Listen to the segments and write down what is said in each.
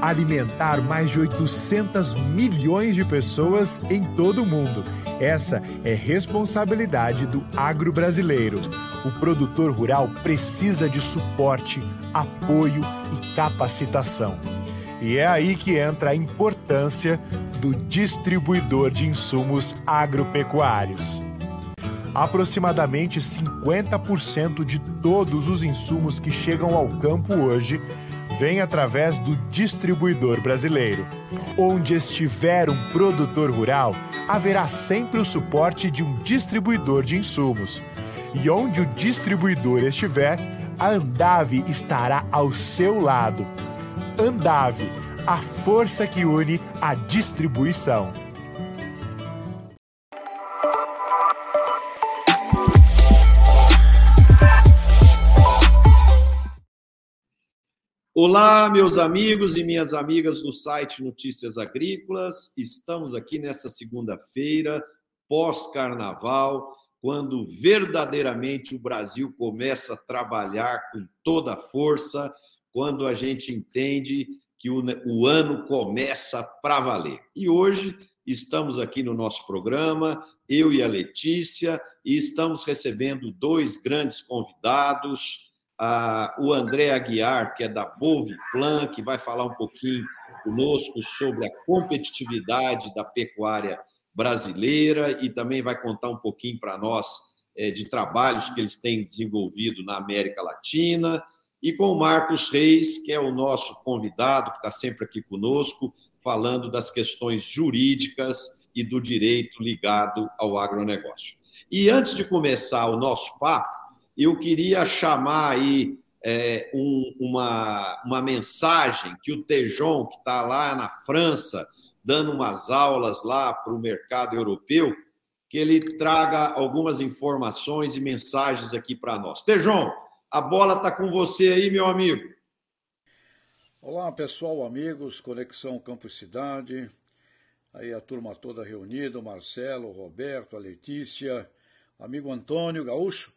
alimentar mais de 800 milhões de pessoas em todo o mundo. Essa é responsabilidade do agro brasileiro. O produtor rural precisa de suporte, apoio e capacitação. E é aí que entra a importância do distribuidor de insumos agropecuários. Aproximadamente 50% de todos os insumos que chegam ao campo hoje vêm através do distribuidor brasileiro. Onde estiver um produtor rural, haverá sempre o suporte de um distribuidor de insumos. E onde o distribuidor estiver, a Andave estará ao seu lado. Andave, a força que une a distribuição. Olá, meus amigos e minhas amigas do site Notícias Agrícolas. Estamos aqui nessa segunda-feira, pós-carnaval, quando verdadeiramente o Brasil começa a trabalhar com toda a força, quando a gente entende que o, o ano começa para valer. E hoje estamos aqui no nosso programa, eu e a Letícia, e estamos recebendo dois grandes convidados a, o André Aguiar, que é da Boviplan, que vai falar um pouquinho conosco sobre a competitividade da pecuária brasileira e também vai contar um pouquinho para nós é, de trabalhos que eles têm desenvolvido na América Latina. E com o Marcos Reis, que é o nosso convidado, que está sempre aqui conosco, falando das questões jurídicas e do direito ligado ao agronegócio. E antes de começar o nosso papo, eu queria chamar aí é, um, uma, uma mensagem que o Tejon, que está lá na França, dando umas aulas lá para o mercado europeu, que ele traga algumas informações e mensagens aqui para nós. Tejon, a bola está com você aí, meu amigo. Olá, pessoal, amigos, Conexão Campo Cidade, aí a turma toda reunida, o Marcelo, o Roberto, a Letícia, amigo Antônio Gaúcho,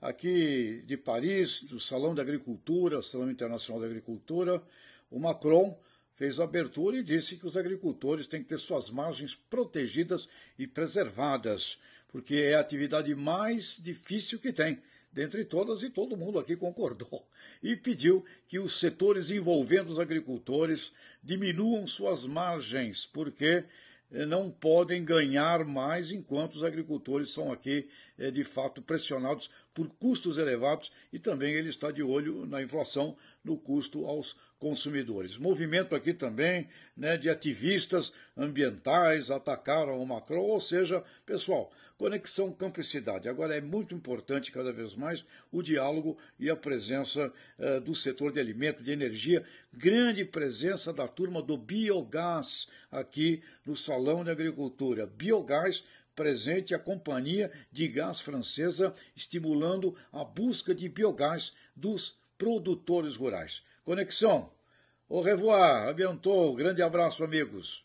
aqui de Paris, do Salão da Agricultura, Salão Internacional da Agricultura, o Macron fez a abertura e disse que os agricultores têm que ter suas margens protegidas e preservadas, porque é a atividade mais difícil que tem dentre todas, e todo mundo aqui concordou, e pediu que os setores envolvendo os agricultores diminuam suas margens, porque eh, não podem ganhar mais enquanto os agricultores são aqui, eh, de fato, pressionados por custos elevados e também ele está de olho na inflação, no custo aos consumidores. Movimento aqui também né, de ativistas ambientais atacaram o Macron, ou seja, pessoal, conexão campo e cidade. Agora é muito importante cada vez mais o diálogo e a presença uh, do setor de alimento, de energia, grande presença da turma do biogás aqui no Salão de Agricultura. Biogás presente a Companhia de Gás Francesa, estimulando a busca de biogás dos produtores rurais. Conexão. Au revoir, abençoe. Grande abraço, amigos.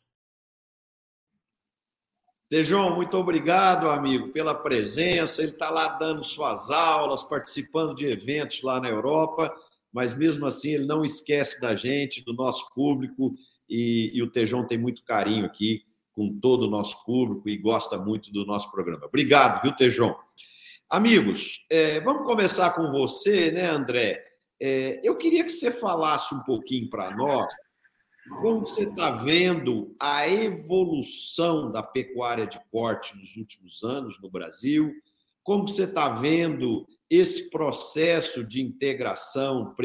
Tejão, muito obrigado, amigo, pela presença. Ele está lá dando suas aulas, participando de eventos lá na Europa, mas mesmo assim ele não esquece da gente, do nosso público, e, e o Tejão tem muito carinho aqui com todo o nosso público e gosta muito do nosso programa. Obrigado, viu, Tejão? Amigos, é, vamos começar com você, né, André? É, eu queria que você falasse um pouquinho para nós como você está vendo a evolução da pecuária de corte nos últimos anos no Brasil, como você está vendo esse processo de integração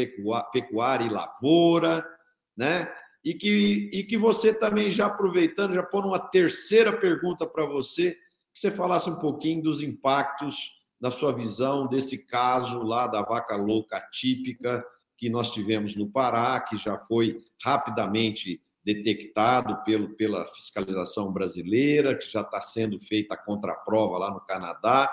pecuária e lavoura, né? E que, e que você também, já aproveitando, já pondo uma terceira pergunta para você, que você falasse um pouquinho dos impactos na sua visão, desse caso lá da vaca louca típica que nós tivemos no Pará, que já foi rapidamente detectado pelo, pela fiscalização brasileira, que já está sendo feita a contraprova lá no Canadá,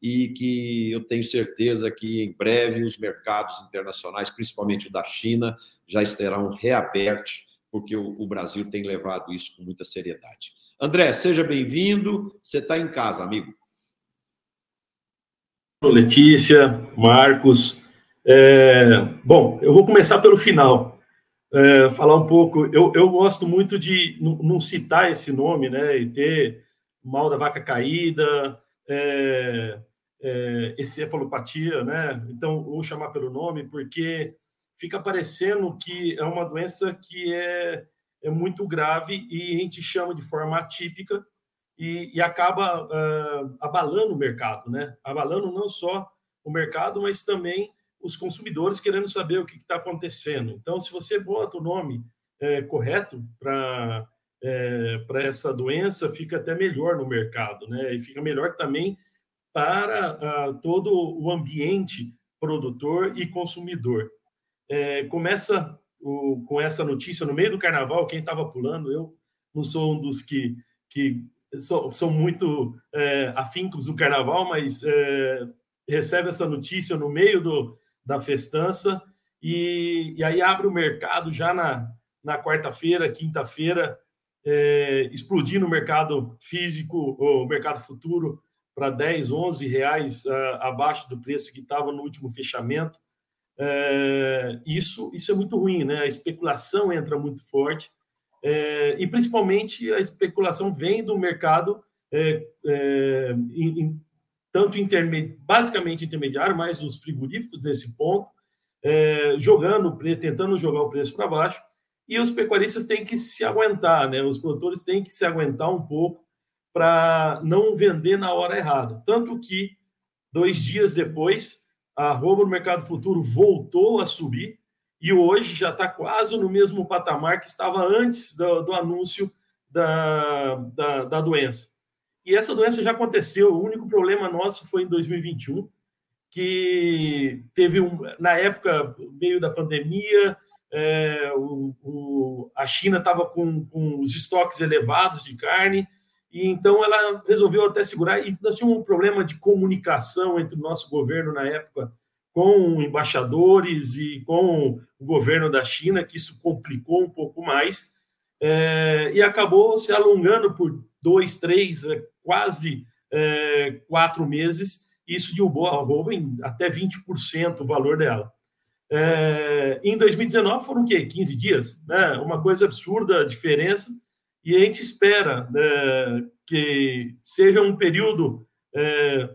e que eu tenho certeza que em breve os mercados internacionais, principalmente o da China, já estarão reabertos, porque o, o Brasil tem levado isso com muita seriedade. André, seja bem-vindo, você está em casa, amigo. Letícia, Marcos. É, bom, eu vou começar pelo final. é, falar um pouco. Eu, eu gosto muito de não citar esse nome, né? E ter mal da vaca caída, é, é, encefalopatia, né? Então, vou chamar pelo nome, porque fica parecendo que é uma doença que é, é muito grave e a gente chama de forma atípica e, e acaba uh, abalando o mercado, né? Abalando não só o mercado, mas também os consumidores querendo saber o que está acontecendo. Então, se você bota o nome é, correto para é, para essa doença, fica até melhor no mercado, né? E fica melhor também para uh, todo o ambiente produtor e consumidor. É, começa o, com essa notícia no meio do carnaval, quem estava pulando, eu não sou um dos que, que são, são muito é, afincos do carnaval, mas é, recebe essa notícia no meio do, da festança e, e aí abre o mercado já na, na quarta-feira, quinta-feira, é, no mercado físico, o mercado futuro, para 10, 11 reais uh, abaixo do preço que estava no último fechamento. É, isso, isso é muito ruim, né? A especulação entra muito forte é, e principalmente a especulação vem do mercado é, em, em, tanto intermedi basicamente intermediário, mas os frigoríficos nesse ponto, jogando, tentando jogar o preço para baixo e os pecuaristas têm que se aguentar, né? Os produtores têm que se aguentar um pouco para não vender na hora errada. Tanto que dois dias depois, a arroba no mercado futuro voltou a subir e hoje já está quase no mesmo patamar que estava antes do, do anúncio da, da, da, doença. E essa doença já aconteceu. O único problema nosso foi em 2021, que teve um, na época meio da pandemia é, o, o, a China estava com, com, os estoques elevados de carne, e então ela resolveu até segurar. E nós tínhamos um problema de comunicação entre o nosso governo na época com embaixadores e com o governo da China, que isso complicou um pouco mais, é, e acabou se alongando por dois, três, é, quase é, quatro meses. E isso derrubou a em até 20% o valor dela. É, em 2019 foram o quê? 15 dias? Né? Uma coisa absurda a diferença. E a gente espera né, que seja um período, é,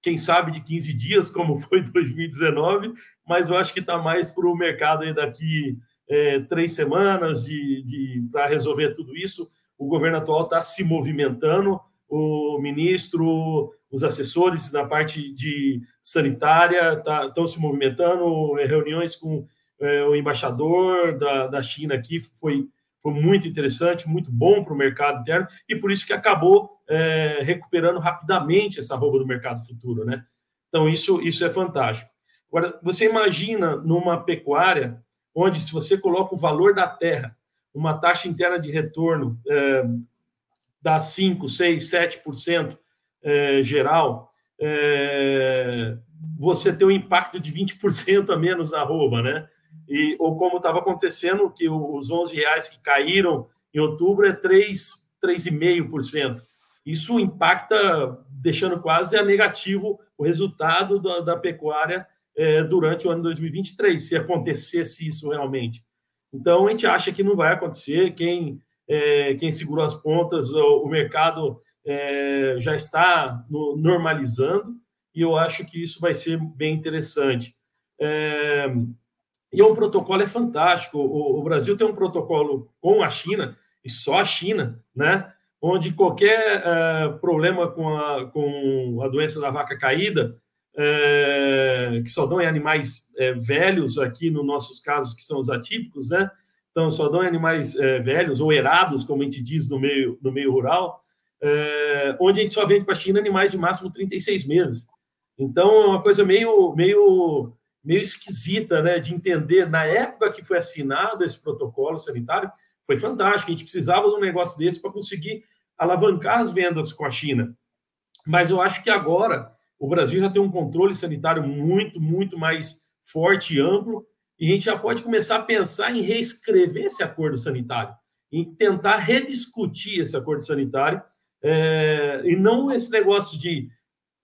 quem sabe, de 15 dias, como foi 2019, mas eu acho que está mais para o mercado aí daqui é, três semanas de, de para resolver tudo isso. O governo atual está se movimentando, o ministro, os assessores na parte de sanitária estão tá, se movimentando, é, reuniões com é, o embaixador da, da China aqui foi, foi muito interessante, muito bom para o mercado interno, e por isso que acabou é, recuperando rapidamente essa roupa do mercado futuro, né? Então, isso, isso é fantástico. Agora, você imagina numa pecuária onde, se você coloca o valor da terra, uma taxa interna de retorno é, dá 5, 6, 7% é, geral, é, você tem um impacto de 20% a menos na arroba, né? E, ou como estava acontecendo, que os 11 reais que caíram em outubro é 3,5%. Isso impacta, deixando quase a negativo o resultado da, da pecuária é, durante o ano 2023, se acontecesse isso realmente. Então, a gente acha que não vai acontecer. Quem, é, quem segurou as pontas, o, o mercado é, já está no, normalizando, e eu acho que isso vai ser bem interessante. É, e o protocolo é fantástico. O, o, Brasil tem um protocolo com a China, e só a China, né? onde qualquer é, problema com a, com a doença da vaca caída, é, que só dão em animais é, velhos, aqui nos nossos casos, que são os atípicos, né? Então, só dão em animais velhos ou erados, como a gente diz no meio, no meio rural, onde a gente só vende para a China animais de máximo 36 meses. Então, é uma coisa meio, meio, meio esquisita né, de entender. Na época que foi assinado esse protocolo sanitário, foi fantástico. A gente precisava de um negócio desse para conseguir alavancar as vendas com a China. Mas eu acho que agora o Brasil já tem um controle sanitário muito, muito mais forte e amplo, e a gente já pode começar a pensar em reescrever esse acordo sanitário, em tentar rediscutir esse acordo sanitário é, e não esse negócio de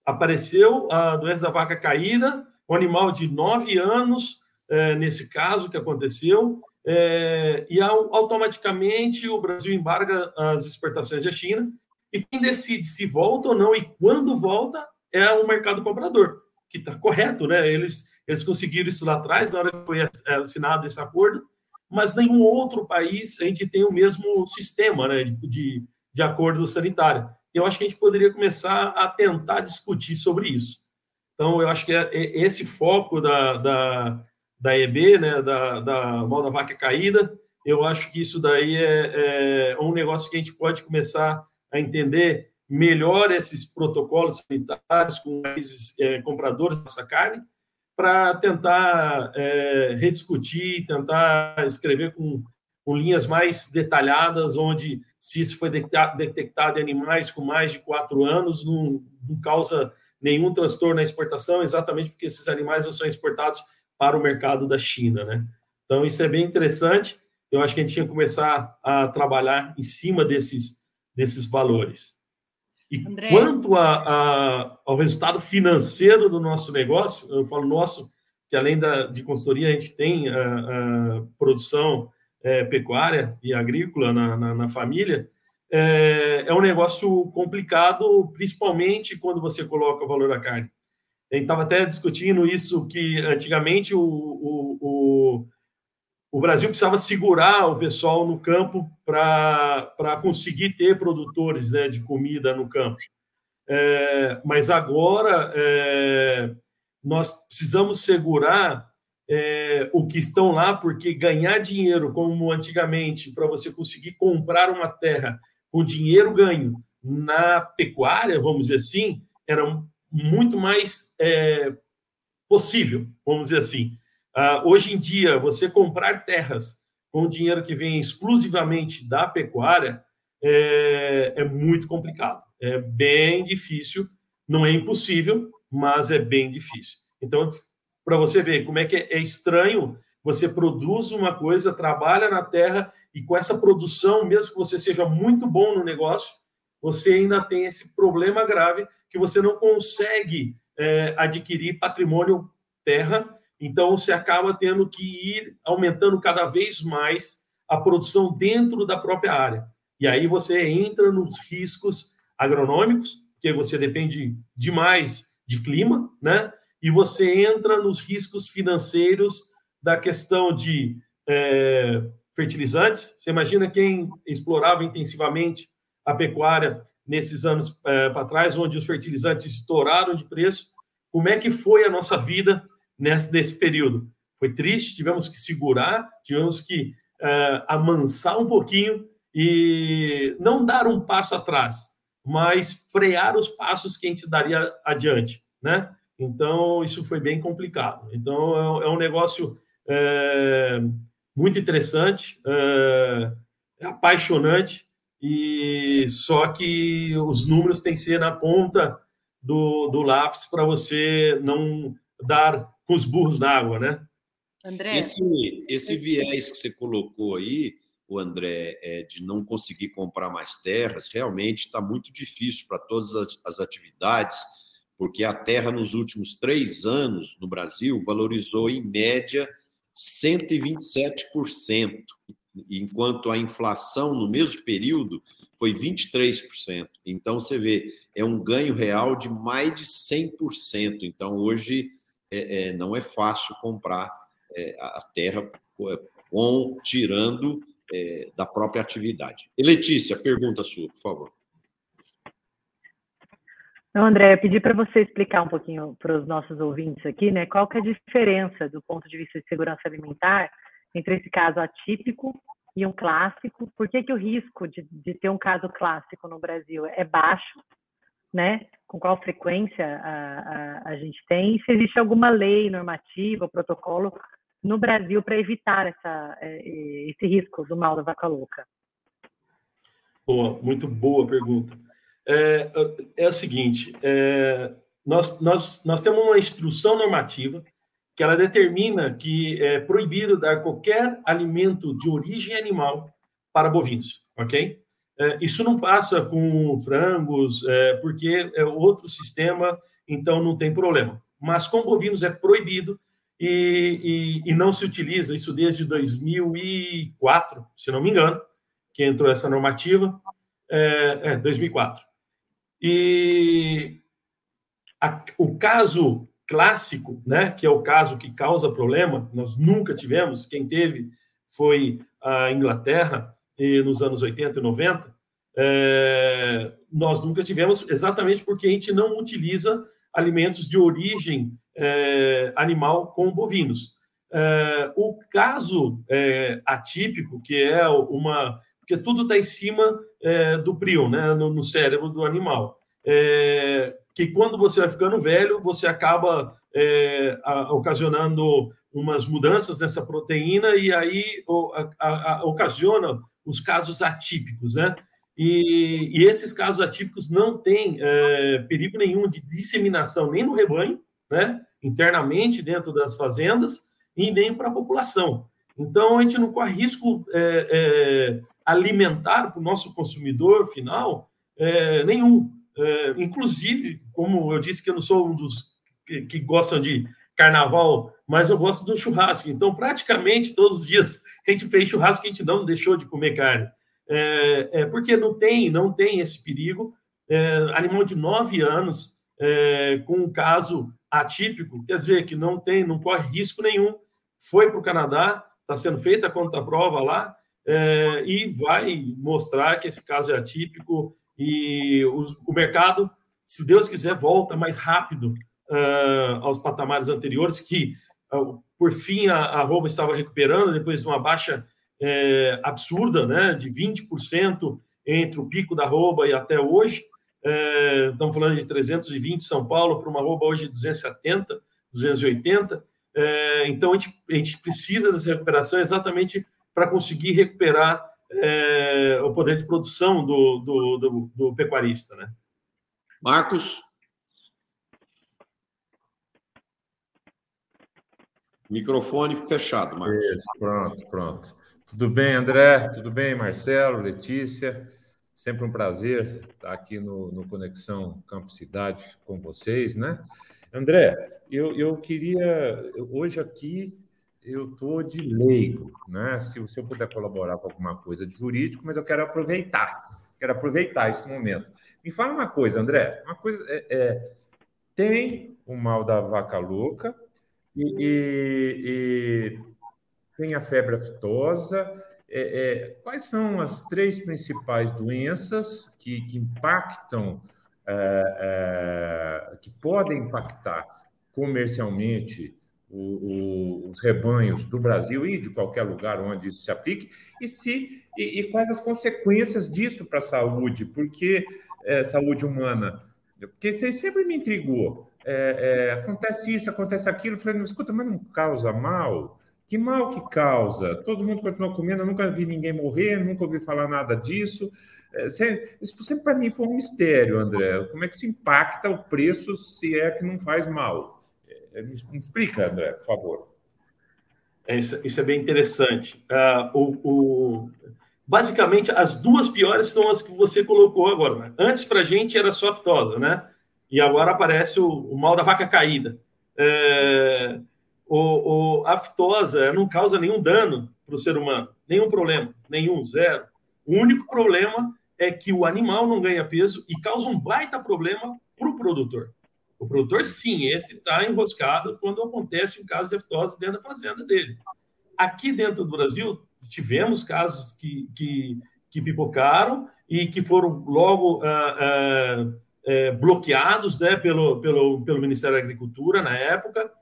apareceu a doença da vaca caída, um animal de nove anos, é, nesse caso que aconteceu, é, e automaticamente o Brasil embarga as exportações da China, e quem decide se volta ou não e quando volta é o mercado comprador, que está correto, né? Eles, eles conseguiram isso lá atrás, na hora que foi assinado esse acordo, mas nenhum outro país a gente tem o mesmo sistema né, de, de acordo sanitário. Eu acho que a gente poderia começar a tentar discutir sobre isso. Então, eu acho que é, é esse foco da, da, da EB, né, da, da mal da vaca caída, eu acho que isso daí é, é um negócio que a gente pode começar a entender melhor esses protocolos sanitários com países é, compradores dessa carne, para tentar é, rediscutir, tentar escrever com, com, linhas mais detalhadas, onde se isso foi detectado em animais com mais de quatro anos, não, não causa nenhum transtorno na exportação, exatamente porque esses animais não são exportados para o mercado da China, né? Então, isso é bem interessante. Eu acho que a gente tinha que começar a trabalhar em cima desses, desses valores. E André. quanto a, a, ao resultado financeiro do nosso negócio, eu falo nosso, que além da, de consultoria, a gente tem a, a produção é, pecuária e agrícola na, na, na família, é, é, um negócio complicado, principalmente quando você coloca o valor da carne. A gente estava até discutindo isso, que antigamente o, o, o o Brasil precisava segurar o pessoal no campo para conseguir ter produtores né, de comida no campo. É, mas agora é, nós precisamos segurar é, o que estão lá, porque ganhar dinheiro, como antigamente, para você conseguir comprar uma terra com dinheiro ganho na pecuária, vamos dizer assim, era muito mais é, possível, vamos dizer assim. Uh, hoje em dia, você comprar terras com dinheiro que vem exclusivamente da pecuária é, é muito complicado. É bem difícil. Não é impossível, mas é bem difícil. Então, para você ver como é que é, é estranho, você produz uma coisa, trabalha na terra e com essa produção, mesmo que você seja muito bom no negócio, você ainda tem esse problema grave que você não consegue é, adquirir patrimônio terra então, você acaba tendo que ir aumentando cada vez mais a produção dentro da própria área. E aí você entra nos riscos agronômicos, porque você depende demais de clima, né? E você entra nos riscos financeiros da questão de é, fertilizantes. Você imagina quem explorava intensivamente a pecuária nesses anos é, para trás, onde os fertilizantes estouraram de preço. Como é que foi a nossa vida nesse, nesse período. Foi triste, tivemos que segurar, tivemos que uh, amansar um pouquinho e não dar um passo atrás, mas frear os passos que a gente daria adiante, né? Então, isso foi bem complicado. Então, é, é um negócio é, muito interessante, é, é, apaixonante, e só que os números têm que ser na ponta do, do lápis para você não dar com os burros na água, né? André. Esse, esse viés que você colocou aí, o André, é de não conseguir comprar mais terras, realmente está muito difícil para todas as, as atividades, porque a terra nos últimos três anos no Brasil valorizou em média 127%, enquanto a inflação no mesmo período foi 23%. Então, você vê, é um ganho real de mais de 100%. Então, hoje, é, é, não é fácil comprar é, a terra com tirando é, da própria atividade. E Letícia, pergunta sua, por favor. Não, André, eu pedi para você explicar um pouquinho para os nossos ouvintes aqui, né, qual que é a diferença do ponto de vista de segurança alimentar entre esse caso atípico e um clássico. Por que, que o risco de, de ter um caso clássico no Brasil é baixo né? Com qual frequência a, a, a gente tem, e se existe alguma lei normativa, protocolo no Brasil para evitar essa, é, esse risco do mal da vaca louca. Boa, muito boa pergunta. É, é o seguinte, é, nós, nós, nós temos uma instrução normativa que ela determina que é proibido dar qualquer alimento de origem animal para bovinos, ok? É, isso não passa com frangos, é, porque é outro sistema, então não tem problema. Mas com bovinos é proibido, e, e, e, não se utiliza isso desde 2004, se não me engano, que entrou essa normativa, é, é 2004. E a, o caso clássico, né, que é o caso que causa problema, nós nunca tivemos, quem teve foi a Inglaterra e nos anos 80 e 90, é, nós nunca tivemos exatamente porque a gente não utiliza alimentos de origem é, animal com bovinos. É, o caso é, atípico, que é uma. Porque tudo está em cima é, do prion, né, no, no, cérebro do animal. É, que quando você vai ficando velho, você acaba a, ocasionando umas mudanças nessa proteína e aí a, a, ocasiona os casos atípicos, né? E, e, esses casos atípicos não têm é, perigo nenhum de disseminação nem no rebanho, né, internamente dentro das fazendas, e nem para a população. Então, a gente não corre risco é, é, alimentar para o nosso consumidor final é, nenhum. É, inclusive, como eu disse que eu não sou um dos que, que gostam de carnaval, mas eu gosto do churrasco. Então, praticamente todos os dias a gente fez churrasco, a gente não deixou de comer carne é, é, porque não tem, não tem esse perigo. É, animal de nove anos é, com um caso atípico, quer dizer que não tem, não corre risco nenhum, foi para o Canadá, está sendo feita a conta-prova lá é, e vai mostrar que esse caso é atípico e o, mercado, se Deus quiser, volta mais rápido uh, aos patamares anteriores que uh, por fim a, a arroba estava recuperando depois de uma baixa é, absurda, né, de 20% entre o pico da arroba e até hoje. É, estamos falando de 320 São Paulo para uma arroba hoje de 270, 280. É, então, a gente, a gente precisa dessa recuperação exatamente para conseguir recuperar é, o poder de produção do, do, do, do pecuarista. Né? Marcos? Microfone fechado, Marcos. Isso, pronto, pronto. Tudo bem, André? Tudo bem, Marcelo, Letícia? Sempre um prazer estar aqui no, no Conexão Campo Cidade com vocês, né? André, eu, eu queria. Hoje aqui eu estou de leigo, né? Se, se eu puder colaborar com alguma coisa de jurídico, mas eu quero aproveitar, quero aproveitar esse momento. Me fala uma coisa, André. Uma coisa é, é tem o mal da vaca louca e, e, e tem a febre aftosa. É, é, quais são as três principais doenças que, que impactam, é, é, que podem impactar comercialmente o, os rebanhos do Brasil e de qualquer lugar onde isso se aplique, e, se, e, e quais as consequências disso para a saúde, porque é, saúde humana, porque isso aí sempre me intrigou. É, acontece isso, acontece aquilo, eu falei, escuta, mas não causa mal? Que mal que causa? Todo mundo continua comendo, eu nunca vi ninguém morrer, nunca ouvi falar nada disso. É, isso sempre para mim foi um mistério, André. Como é que se impacta o preço se é que não faz mal? É, me explica, André, por favor. É, isso, isso, é bem interessante. Uh, o, o, basicamente, as duas piores são as que você colocou agora. Né? Antes, para a gente, era só aftosa, né? E agora aparece o, o mal da vaca caída. É, o, a aftosa não causa nenhum dano para o ser humano, nenhum problema, nenhum, zero. O único problema é que o animal não ganha peso e causa um baita problema para o produtor. O produtor, sim, esse está enroscado quando acontece um caso de aftosa dentro da fazenda dele. Aqui dentro do Brasil, tivemos casos que, que, que pipocaram e que foram logo ah, ah, eh, bloqueados né, pelo, pelo, pelo Ministério da Agricultura na época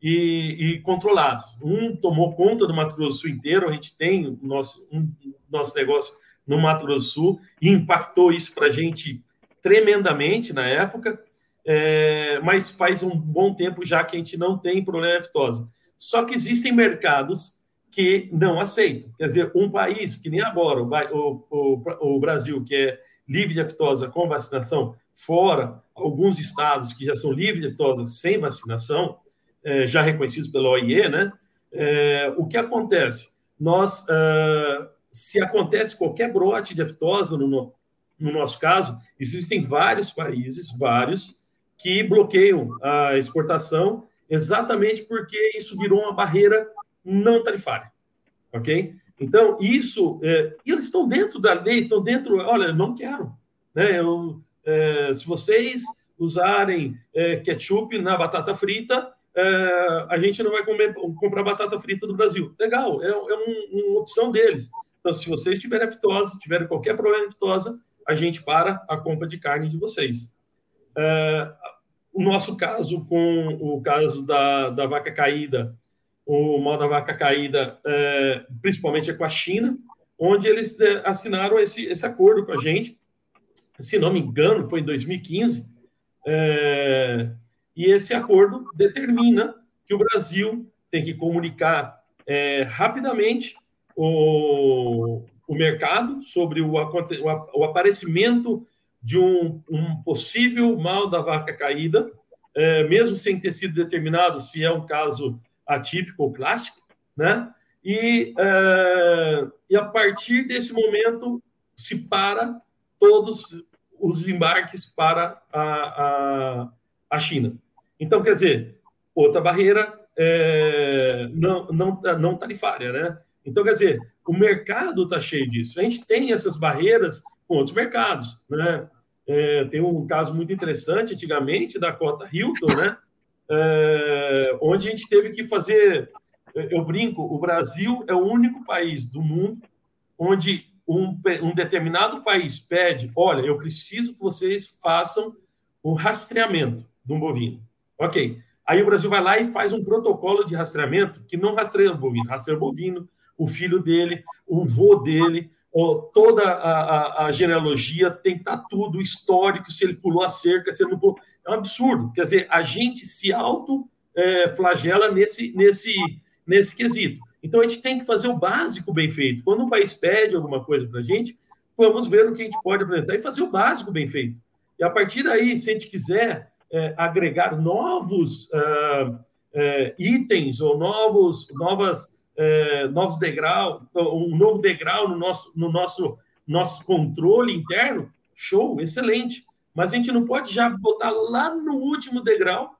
e, e, controlados. Um tomou conta do Mato Grosso do Sul inteiro, a gente tem o nosso, um, nosso negócio no Mato Grosso do Sul, e impactou isso para a gente tremendamente na época, é, mas faz um bom tempo já que a gente não tem problema de aftosa. Só que existem mercados que não aceitam. Quer dizer, um país que nem agora, o, o, o Brasil, que é livre de aftosa com vacinação, fora alguns estados que já são livres de aftosa sem vacinação, é, já reconhecidos pela OIE, né? É, o que acontece? Nós, é, se acontece qualquer brote de aftosa, no, no nosso caso, existem vários países, vários, que bloqueiam a exportação exatamente porque isso virou uma barreira não tarifária, ok? Então, isso, é, eles estão dentro da lei, estão dentro, olha, não quero, né? Eu, é, se vocês usarem é, ketchup na batata frita, é, a gente não vai comer, comprar batata frita do Brasil. Legal, é, é um, uma opção deles. Então, se vocês tiverem aftosa, tiverem qualquer problema de a gente para a compra de carne de vocês. É, o nosso caso com o caso da, da vaca caída, o mal da vaca caída, é, principalmente é com a China, onde eles é, assinaram esse, esse acordo com a gente. Se não me engano, foi em 2015. É, e esse acordo determina que o Brasil tem que comunicar é, rapidamente o, o mercado sobre o, o aparecimento de um, um, possível mal da vaca caída, é, mesmo sem ter sido determinado se é um caso atípico ou clássico, né? E, é, e a partir desse momento se para todos os embarques para a, a, a China. Então, quer dizer, outra barreira é, não, não, não tarifária, né? Então, quer dizer, o mercado está cheio disso. A gente tem essas barreiras com outros mercados, né? É, tem um caso muito interessante, antigamente, da cota Hilton, né? É, onde a gente teve que fazer. Eu brinco, o Brasil é o único país do mundo onde um, um determinado país pede: olha, eu preciso que vocês façam um rastreamento de um bovino. Ok. Aí o Brasil vai lá e faz um protocolo de rastreamento que não rastreia o bovino, rastreia o bovino, o filho dele, o vô dele, toda a, a, a, genealogia, tem que estar tudo histórico, se ele pulou a cerca, se ele não pulou. É um absurdo. Quer dizer, a gente se auto-flagela é, nesse, nesse, nesse quesito. Então, a gente tem que fazer o básico bem feito. Quando um país pede alguma coisa para a gente, vamos ver o que a gente pode apresentar e fazer o básico bem feito. E a partir daí, se a gente quiser é, agregar novos uh, é, itens ou novos, novas, é, novos degrau, um novo degrau no nosso, no nosso, nosso controle interno, show, excelente. Mas a gente não pode já botar lá no último degrau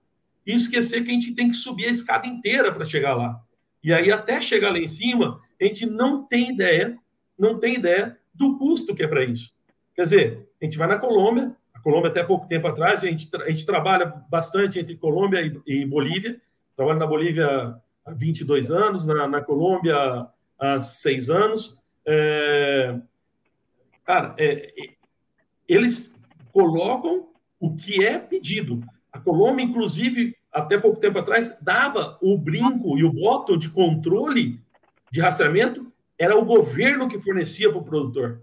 e esquecer que a gente tem que subir a escada inteira para chegar lá. E aí, até chegar lá em cima, a gente não tem ideia, não tem ideia do custo que é para isso. Quer dizer, a gente vai na Colômbia, a Colômbia, até pouco tempo atrás, a gente, a gente trabalha bastante entre Colômbia e, e Bolívia. Trabalho na Bolívia 22 anos, na, na Colômbia há 6 anos. É, cara, é, eles colocam o que é pedido. A Colômbia, inclusive, até pouco tempo atrás, dava o brinco e o botão de controle de rastreamento, era o governo que fornecia para o produtor.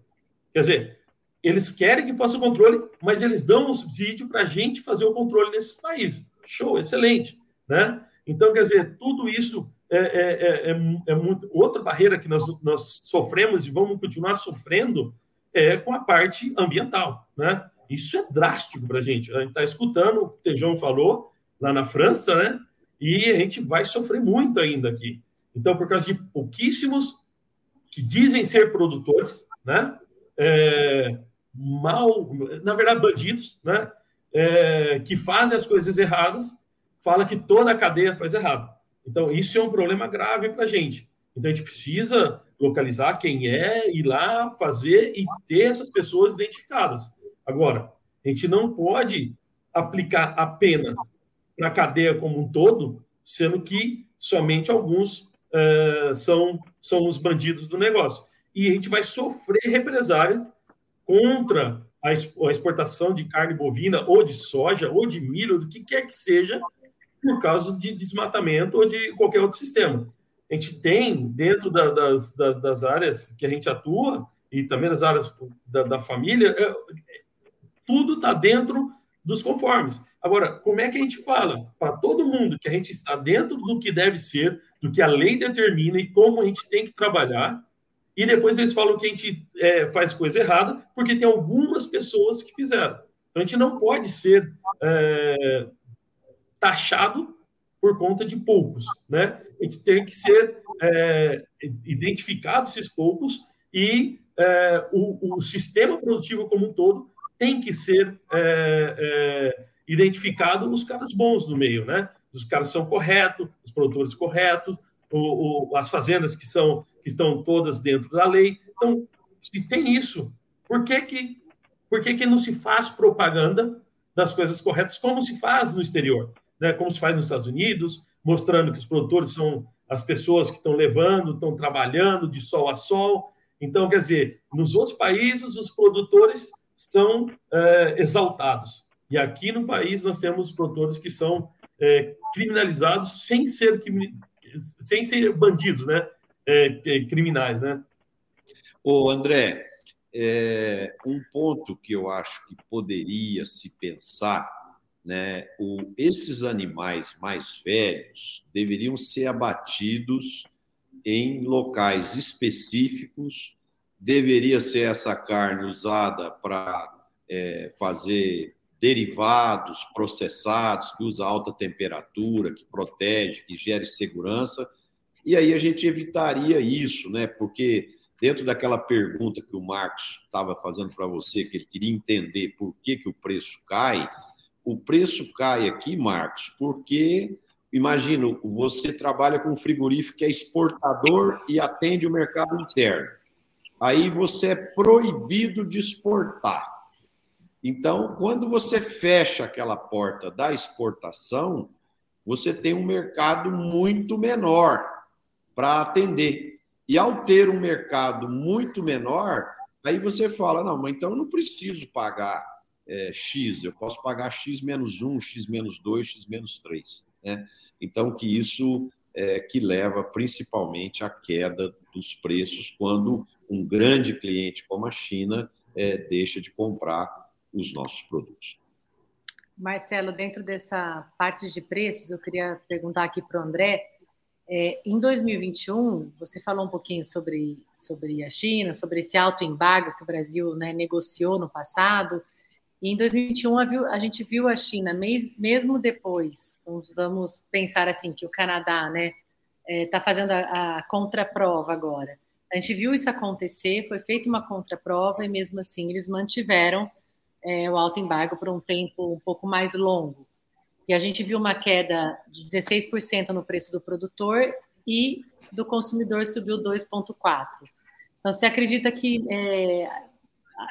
Quer dizer, eles querem que faça o controle, mas eles dão um subsídio para a gente fazer o controle nesses países. Show, excelente. Né? Então, quer dizer, tudo isso é, é, é, é, é muito... outra barreira que nós, nós sofremos e vamos continuar sofrendo é com a parte ambiental. Né? Isso é drástico para a gente. A gente está escutando o que o Tejão falou lá na França, né? e a gente vai sofrer muito ainda aqui. Então, por causa de pouquíssimos que dizem ser produtores, né? É, mal, na verdade, bandidos, né? É, que fazem as coisas erradas, fala que toda a cadeia faz errado. Então, isso é um problema grave para a gente. Então, a gente precisa localizar quem é, ir lá, fazer e ter essas pessoas identificadas. Agora, a gente não pode aplicar a pena na cadeia como um todo, sendo que somente alguns uh, são, são os bandidos do negócio. E a gente vai sofrer represálias contra a exportação de carne bovina, ou de soja, ou de milho, do que quer que seja, por causa de desmatamento ou de qualquer outro sistema. A gente tem, dentro da, das, da, das áreas que a gente atua, e também das áreas da, da família, é, tudo está dentro dos conformes. Agora, como é que a gente fala para todo mundo que a gente está dentro do que deve ser, do que a lei determina e como a gente tem que trabalhar, e depois eles falam que a gente é, faz coisa errada, porque tem algumas pessoas que fizeram. Então a gente não pode ser é, taxado por conta de poucos. Né? A gente tem que ser é, identificado esses poucos e é, o, o, sistema produtivo como um todo tem que ser é, é, identificado os caras bons no meio, né? os caras são corretos, os produtores corretos, o, o, as fazendas que são que estão todas dentro da lei. Então, se tem isso, por que que por que, que não se faz propaganda das coisas corretas como se faz no exterior, né? Como se faz nos Estados Unidos, mostrando que os produtores são as pessoas que estão levando, estão trabalhando de sol a sol. Então, quer dizer, nos outros países os produtores são é, exaltados. E aqui no país nós temos produtores que são é, criminalizados sem ser, sem ser bandidos, né? É, é, criminais, né? Ô, André, é, um ponto que eu acho que poderia se pensar, né? O, esses animais mais velhos deveriam ser abatidos em locais específicos, deveria ser essa carne usada para é, fazer derivados processados, que usa alta temperatura, que protege, que gere segurança, e aí a gente evitaria isso, né? Porque dentro daquela pergunta que o Marcos estava fazendo para você, que ele queria entender por que, que o preço cai, o preço cai aqui, Marcos, porque imagina, você trabalha com frigorífico que é exportador e atende o mercado interno. Aí você é proibido de exportar. Então, quando você fecha aquela porta da exportação, você tem um mercado muito menor para atender. E ao ter um mercado muito menor, aí você fala: não, mas então eu não preciso pagar é, X, eu posso pagar X menos 1, X menos 2, X menos 3. Né? Então, que isso é que leva principalmente à queda dos preços quando um grande cliente como a China é, deixa de comprar os nossos produtos. Marcelo, dentro dessa parte de preços, eu queria perguntar aqui para o André. É, em 2021, você falou um pouquinho sobre, sobre a China, sobre esse alto embargo que o Brasil né, negociou no passado. E em 2021, a, gente viu a China, mesmo depois, vamos pensar assim, que o Canadá está né, é, tá fazendo a, a contraprova agora. A gente viu isso acontecer, foi feita uma contraprova e mesmo assim eles mantiveram é, o alto embargo por um tempo um pouco mais longo. E a gente viu uma queda de 16% no preço do produtor e do consumidor subiu 2,4%. Então, você acredita que, é,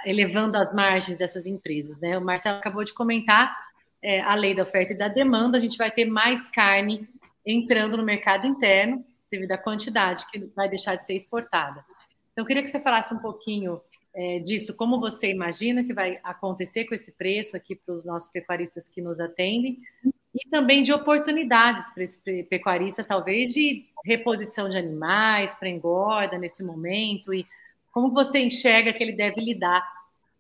elevando as margens dessas empresas, né? O Marcelo acabou de comentar é, a lei da oferta e da demanda, a gente vai ter mais carne entrando no mercado interno, devido à quantidade que vai deixar de ser exportada. Então, eu queria que você falasse um pouquinho é, disso, como você imagina que vai acontecer com esse preço aqui para os nossos pecuaristas que nos atendem, e também de oportunidades para esse pecuarista, talvez de reposição de animais para engorda nesse momento, e como você enxerga que ele deve lidar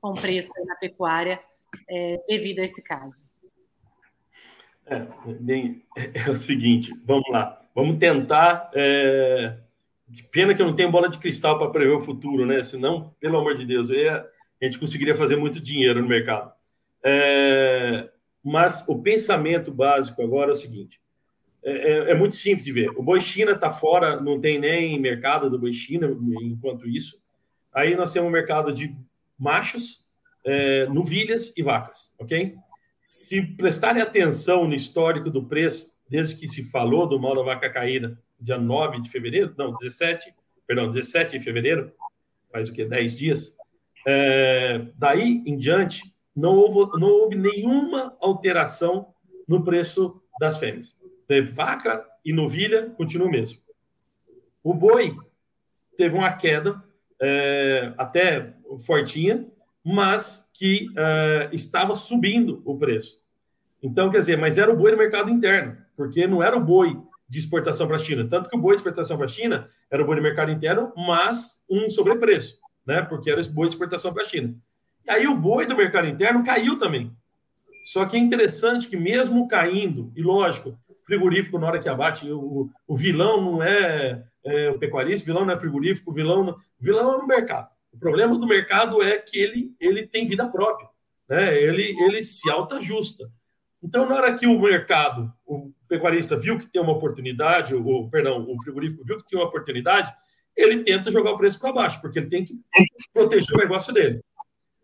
com o preço na pecuária é, devido a esse caso. É, bem, é o seguinte, vamos lá, vamos tentar é, pena que eu não tenho bola de cristal para prever o futuro, né? Senão, pelo amor de Deus, ia, a gente conseguiria fazer muito dinheiro no mercado. É, mas o pensamento básico agora é o seguinte: é, é, é muito simples de ver. O boi China está fora, não tem nem mercado do boi China enquanto isso. Aí nós temos um mercado de machos, é, novilhas e vacas, ok? Se prestarem atenção no histórico do preço, desde que se falou do mal da vaca caída dia 9 de fevereiro, não, 17, perdão, 17 de fevereiro, faz o que, 10 dias. É, daí em diante, não houve, não houve nenhuma alteração no preço das fêmeas. De vaca e novilha continua o mesmo. O boi teve uma queda é, até fortinha, mas que é, estava subindo o preço. Então, quer dizer, mas era o boi do mercado interno, porque não era o boi de exportação para a China. Tanto que o boi de exportação para a China era o boi de mercado interno, mas um sobrepreço, né? Porque era o boi de exportação para a China. E aí o boi do mercado interno caiu também. Só que é interessante que, mesmo caindo, e lógico, frigorífico, na hora que abate, o, o vilão não é, é, o pecuarista, o vilão não é frigorífico, o vilão, o vilão é no mercado. O problema do mercado é que ele, ele tem vida própria, né? ele, ele se autoajusta. Então, na hora que o mercado, o pecuarista viu que tem uma oportunidade, o perdão, o frigorífico viu que tem uma oportunidade, ele tenta jogar o preço para baixo, porque ele tem que proteger o negócio dele.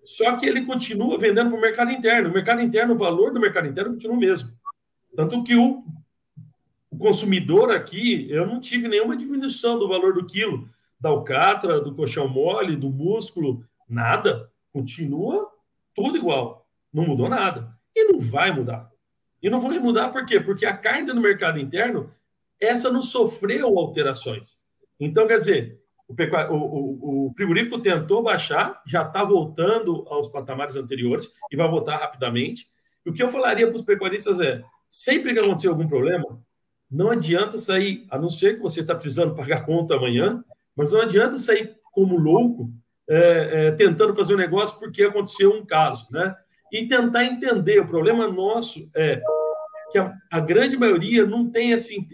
Só que ele continua vendendo para o mercado interno. O mercado interno, o valor do mercado interno continua o mesmo. Tanto que o o consumidor aqui, eu não tive nenhuma diminuição do valor do quilo da alcatra, do colchão mole, do músculo, nada. Continua tudo igual. Não mudou nada. E não vai mudar. E não vai mudar por quê? Porque a carne no mercado interno, essa não sofreu alterações. Então, quer dizer, o, o, o, o frigorífico tentou baixar, já está voltando aos patamares anteriores e vai voltar rapidamente. E o que eu falaria para os pecuaristas é: sempre que acontecer algum problema, não adianta sair, a não ser que você está precisando pagar conta amanhã, mas não adianta sair como louco é, é, tentando fazer um negócio porque aconteceu um caso, né? E tentar entender. O problema nosso é que a, a grande maioria não tem esse,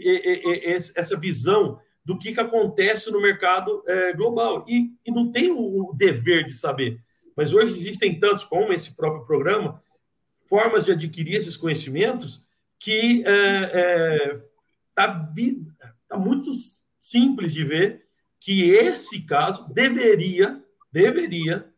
essa visão do que, que acontece no mercado é, global e, e, não tem o, o dever de saber. Mas hoje existem tantos, como esse próprio programa, formas de adquirir esses conhecimentos que está tá muito simples de ver que esse caso deveria, deveria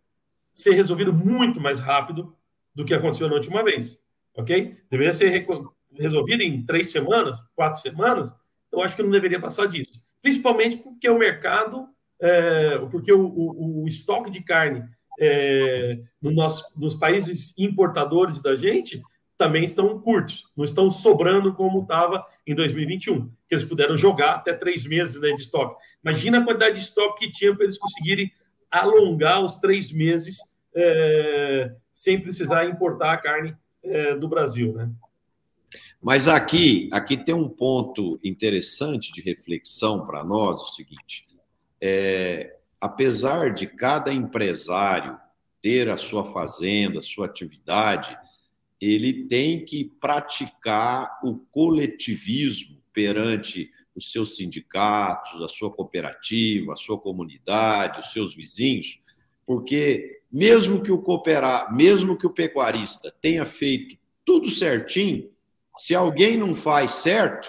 ser resolvido muito mais rápido do que aconteceu na última vez, ok? Deveria ser resolvido em três semanas, quatro semanas. Eu acho que não deveria passar disso, principalmente porque o mercado, é, porque o, o, o, estoque de carne é, no nosso, nos países importadores da gente também estão curtos, não estão sobrando como estava em 2021, que eles puderam jogar até três meses né, de estoque. Imagina a quantidade de estoque que tinha para eles conseguirem alongar os três meses é, sem precisar importar a carne é, do Brasil, né? Mas aqui, aqui tem um ponto interessante de reflexão para nós, o seguinte, é, apesar de cada empresário ter a sua fazenda, a sua atividade, ele tem que praticar o coletivismo perante os seus sindicatos, a sua cooperativa, a sua comunidade, os seus vizinhos, porque mesmo que o cooperar, mesmo que o pecuarista tenha feito tudo certinho, se alguém não faz certo,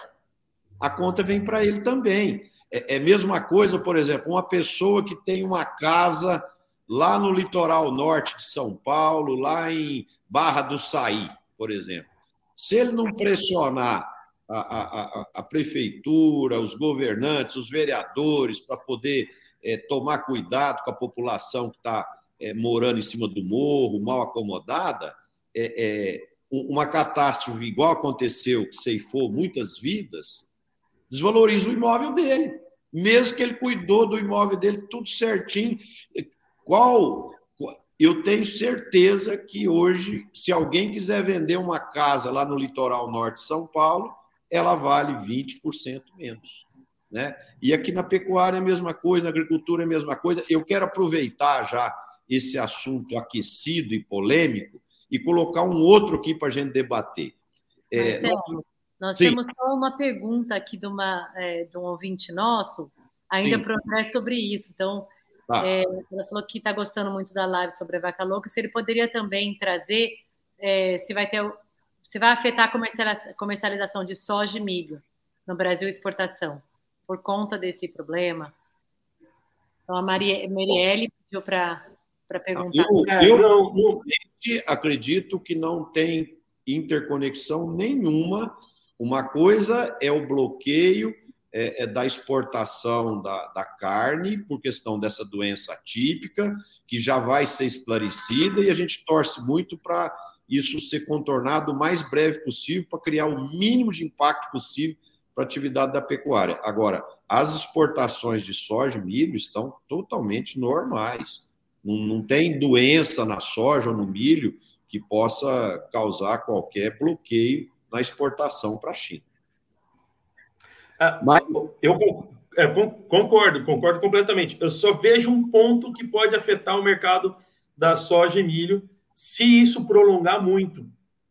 a conta vem para ele também. É, é a mesma coisa, por exemplo, uma pessoa que tem uma casa lá no litoral norte de São Paulo, lá em Barra do Saí, por exemplo. Se ele não pressionar a, a, a, a prefeitura, os governantes, os vereadores, para poder é, tomar cuidado com a população que está é, morando em cima do morro, mal acomodada, é, é uma catástrofe igual aconteceu, que ceifou muitas vidas, desvaloriza o imóvel dele. Mesmo que ele cuidou do imóvel dele tudo certinho, qual eu tenho certeza que hoje, se alguém quiser vender uma casa lá no litoral norte de São Paulo, ela vale 20% menos. Né? E aqui na pecuária é a mesma coisa, na agricultura é a mesma coisa. Eu quero aproveitar já esse assunto aquecido e polêmico e colocar um outro aqui para a gente debater. É, Marcelo, nós, nós temos só uma pergunta aqui de, uma, é, de um ouvinte nosso, ainda para o André sobre isso. Então, Tá. É, ela falou que está gostando muito da live sobre a vaca louca. Se ele poderia também trazer é, se vai ter se vai afetar a comercialização de soja e milho no Brasil exportação por conta desse problema. Então a Maria Marielle pediu para perguntar. Eu, eu não, acredito que não tem interconexão nenhuma. Uma coisa é o bloqueio é, é da exportação da, da carne, por questão dessa doença típica, que já vai ser esclarecida, e a gente torce muito para isso ser contornado o mais breve possível, para criar o mínimo de impacto possível para a atividade da pecuária. Agora, as exportações de soja e milho estão totalmente normais. Não, não tem doença na soja ou no milho que possa causar qualquer bloqueio na exportação para a China. Ah, Mas... Eu é, concordo, concordo completamente. Eu só vejo um ponto que pode afetar o mercado da soja e milho se isso prolongar muito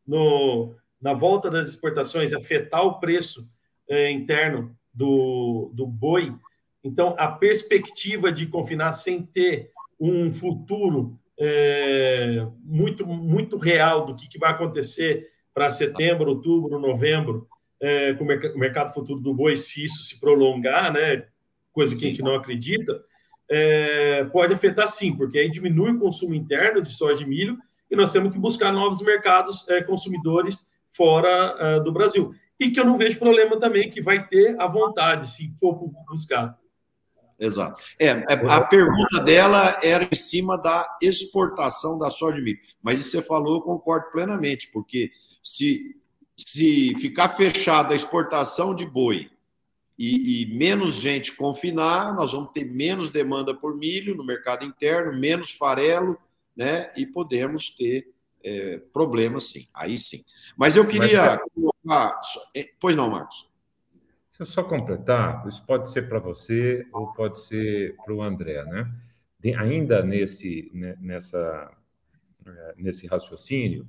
no, na volta das exportações, afetar o preço é, interno do, do boi. Então, a perspectiva de confinar sem ter um futuro é, muito, muito real do que, que vai acontecer para setembro, outubro, novembro, é, com o mercado futuro do boi, se isso se prolongar, né, coisa que sim. a gente não acredita, é, pode afetar sim, porque aí diminui o consumo interno de soja e milho e nós temos que buscar novos mercados é, consumidores fora é, do Brasil. e que eu não vejo problema também, que vai ter a vontade, se for buscar. Exato. É, é, a pergunta dela era em cima da exportação da soja de milho. Mas isso você falou, eu concordo plenamente, porque se, se ficar fechada a exportação de boi e, e, menos gente confinar, nós vamos ter menos demanda por milho no mercado interno, menos farelo, né? E podemos ter é, problemas, sim. Aí sim. Mas eu queria Mas, é, Pois não, Marcos. Se eu só completar, isso pode ser para você ou pode ser para o André, né? Ainda nesse, né, nessa, é, nesse raciocínio,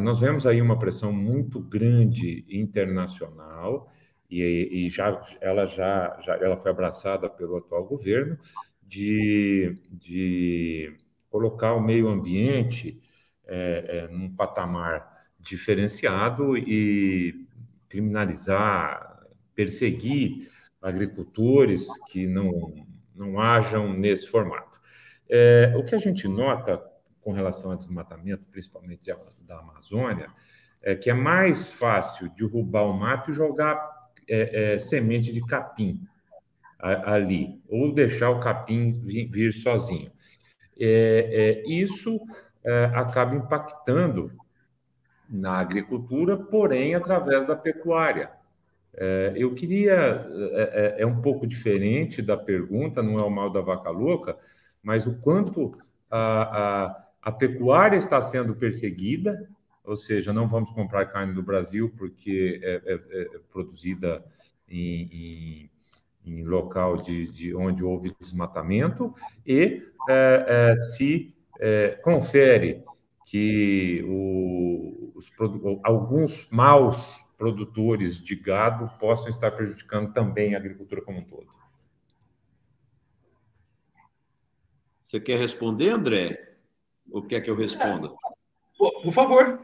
nós vemos aí uma pressão muito grande internacional e, e já ela já, já ela foi abraçada pelo atual governo de, de colocar o meio ambiente é, é, num patamar diferenciado e criminalizar perseguir agricultores que não, não hajam nesse formato. É, o que a gente nota com relação ao desmatamento, principalmente da Amazônia, é que é mais fácil derrubar o mato e jogar é, é, semente de capim ali, ou deixar o capim vir, sozinho. É, é, isso é, acaba impactando na agricultura, porém através da pecuária. É, eu queria, é, um pouco diferente da pergunta, não é o mal da vaca louca, mas o quanto a, a, a pecuária está sendo perseguida, ou seja, não vamos comprar carne do Brasil porque é, é, é produzida em, em, em local de, de, onde houve desmatamento, e é, se confere que o, os, alguns maus produtores de gado possam estar prejudicando também a agricultura como um todo. Você quer responder, André? Ou quer que eu responda? Por favor.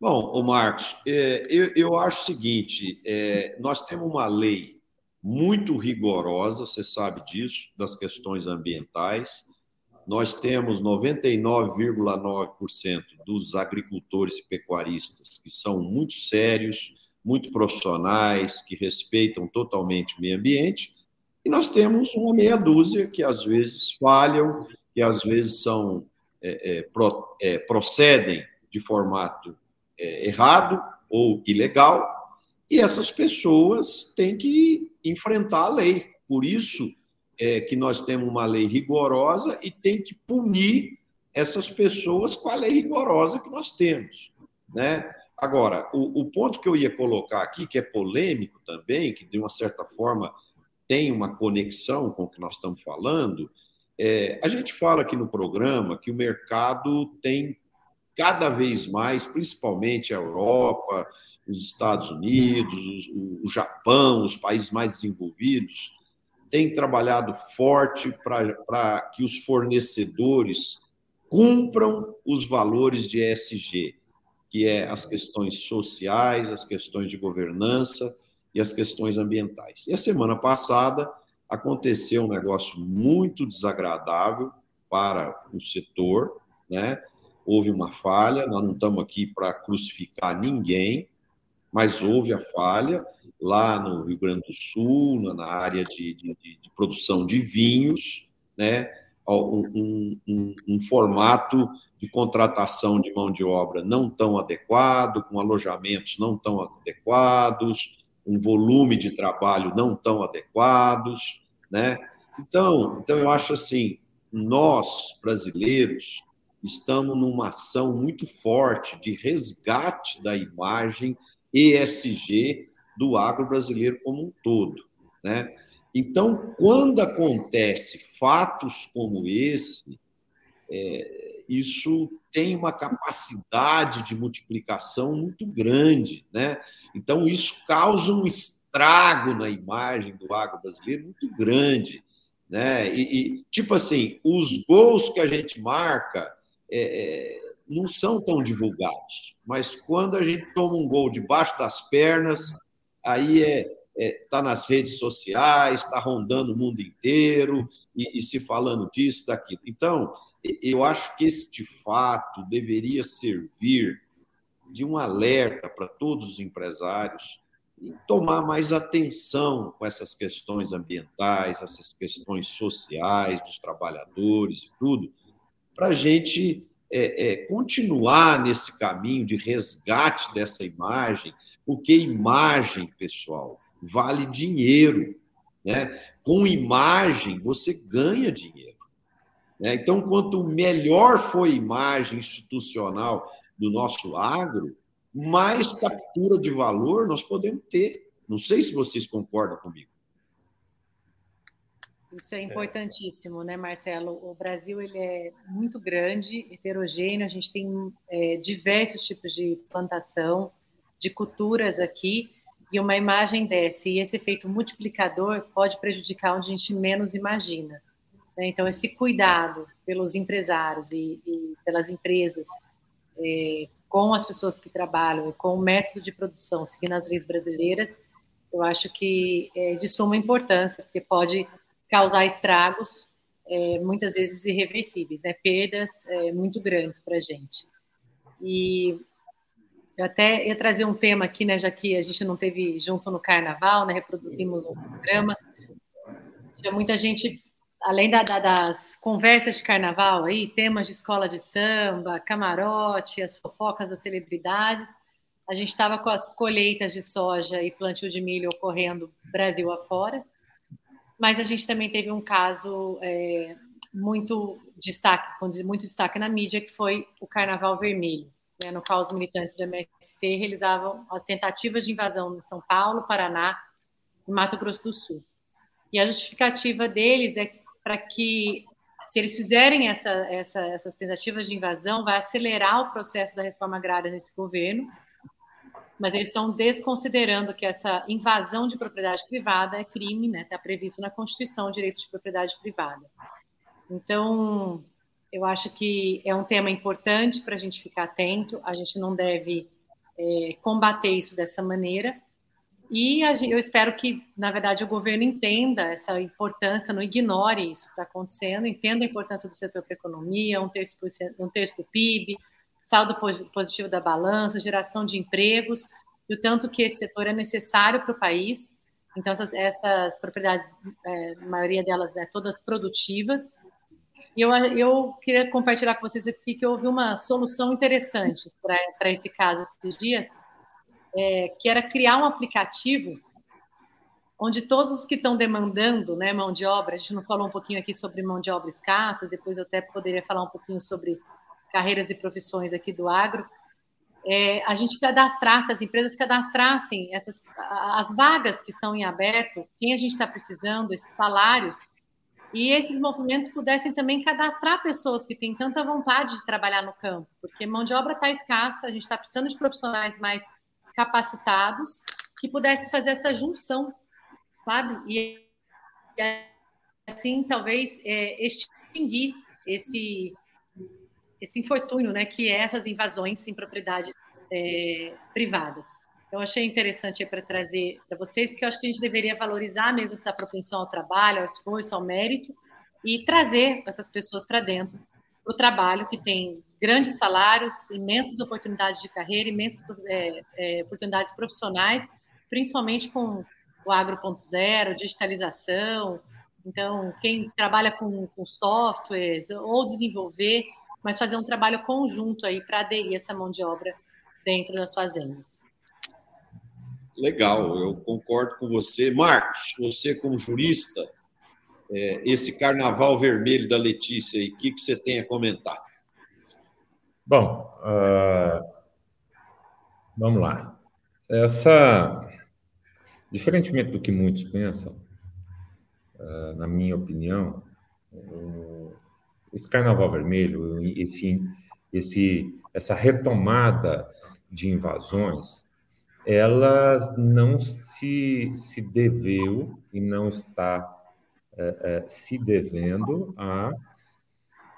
Bom, o Marcos, é, eu, eu, acho o seguinte: é, nós temos uma lei muito rigorosa, você sabe disso, das questões ambientais nós temos 99,9% dos agricultores e pecuaristas que são muito sérios, muito profissionais, que respeitam totalmente o meio ambiente, e nós temos uma meia dúzia que às vezes falham, que às vezes são é, é, pro, é, procedem de formato é, errado ou ilegal, e essas pessoas têm que enfrentar a lei. Por isso, é, que nós temos uma lei rigorosa e tem que punir essas pessoas com a lei rigorosa que nós temos. Né? Agora, o, o ponto que eu ia colocar aqui, que é polêmico também, que de uma certa forma tem uma conexão com o que nós estamos falando, é, a gente fala aqui no programa que o mercado tem cada vez mais, principalmente a Europa, os Estados Unidos, o, Japão, os países mais desenvolvidos, tem trabalhado forte para que os fornecedores cumpram os valores de ESG, que é as questões sociais, as questões de governança e as questões ambientais. E a semana passada aconteceu um negócio muito desagradável para o setor, né? Houve uma falha, nós não estamos aqui para crucificar ninguém, mas houve a falha lá no Rio Grande do Sul, na área de, de, de produção de vinhos, né? Um, um, um, formato de contratação de mão de obra não tão adequado, com alojamentos não tão adequados, um volume de trabalho não tão adequados, né? Então, então eu acho assim, nós brasileiros estamos numa ação muito forte de resgate da imagem ESG do agro brasileiro como um todo. Né? Então, quando acontece fatos como esse, é, isso tem uma capacidade de multiplicação muito grande. Né? Então, isso causa um estrago na imagem do agro brasileiro muito grande. Né? E, e tipo assim, os gols que a gente marca é, é não são tão divulgados. Mas quando a gente toma um gol debaixo das pernas, aí é está é, nas redes sociais, está rondando o mundo inteiro e, e, se falando disso, daquilo. Então, eu acho que este fato deveria servir de um alerta para todos os empresários e tomar mais atenção com essas questões ambientais, essas questões sociais dos trabalhadores e tudo, para a gente é, é, continuar nesse caminho de resgate dessa imagem, porque imagem, pessoal, vale dinheiro. Né? Com imagem, você ganha dinheiro. Né? Então, quanto melhor for a imagem institucional do nosso agro, mais captura de valor nós podemos ter. Não sei se vocês concordam comigo. Isso é importantíssimo, né, Marcelo? O Brasil ele é muito grande, heterogêneo. A gente tem é, diversos tipos de plantação, de culturas aqui, e uma imagem dessa e esse efeito multiplicador pode prejudicar onde a gente menos imagina. Né? Então, esse cuidado pelos empresários e, e pelas empresas é, com as pessoas que trabalham e com o método de produção, seguindo as leis brasileiras, eu acho que é de suma importância, porque pode causar estragos, é, muitas vezes irreversíveis, né? perdas é, muito grandes para a gente. E eu até ia trazer um tema aqui, né, já que a gente não teve junto no Carnaval, né, reproduzimos um programa. Tinha muita gente além da, da, das conversas de carnaval aí, temas de escola de samba, camarote, as fofocas das celebridades, a gente estava com as colheitas de soja e plantio de milho ocorrendo Brasil afora, mas a gente também teve um caso é, muito destaque, com muito destaque na mídia, que foi o Carnaval Vermelho, né, no qual os militantes do MST realizavam as tentativas de invasão em São Paulo, Paraná e Mato Grosso do Sul. E a justificativa deles é para que, se eles fizerem essa, essa, essas tentativas de invasão, vai acelerar o processo da reforma agrária nesse governo, mas eles estão desconsiderando que essa invasão de propriedade privada é crime, né? Está previsto na Constituição o direito de propriedade privada. Então, eu acho que é um tema importante para a gente ficar atento. A gente não deve é, combater isso dessa maneira, e eu espero que, na verdade, o governo entenda essa importância, não ignore isso que está acontecendo, entenda a importância do setor para a economia, um terço, um terço do PIB, saldo positivo da balança, geração de empregos, e o tanto que esse setor é necessário para o país. Então, essas, essas propriedades, é, a maioria delas, né, todas produtivas. E eu, eu queria compartilhar com vocês aqui que houve uma solução interessante para esse caso esses dias, é, que era criar um aplicativo onde todos os que estão demandando né, mão de obra, a gente não falou um pouquinho aqui sobre mão de obra escassa, depois eu até poderia falar um pouquinho sobre carreiras e profissões aqui do agro, é, a gente cadastrasse, as empresas cadastrassem essas, as vagas que estão em aberto, quem a gente está precisando, esses salários, e esses movimentos pudessem também cadastrar pessoas que têm tanta vontade de trabalhar no campo, porque mão de obra está escassa, a gente está precisando de profissionais mais capacitados que pudessem fazer essa junção, sabe? E, assim, talvez, é, extinguir esse, esse infortúnio, né, que é essas invasões em propriedades é, privadas. Então, achei interessante para trazer para vocês, porque eu acho que a gente deveria valorizar mesmo essa propensão ao trabalho, ao esforço, ao mérito, e trazer essas pessoas para dentro do trabalho, que tem grandes salários, imensas oportunidades de carreira, imensas é, é, oportunidades profissionais, principalmente com o Agro 0, digitalização. Então, quem trabalha com, com softwares ou desenvolver, mas fazer um trabalho conjunto aí para aderir essa mão de obra dentro das fazendas. Legal, eu concordo com você. Marcos, você como jurista, é, esse carnaval vermelho da Letícia, o que, que você tem a comentar? Bom, uh, vamos lá. Essa, diferentemente do que muitos pensam, uh, na minha opinião, uh, esse Carnaval Vermelho, esse, esse, essa retomada de invasões, ela não se, se deveu e não está se devendo a,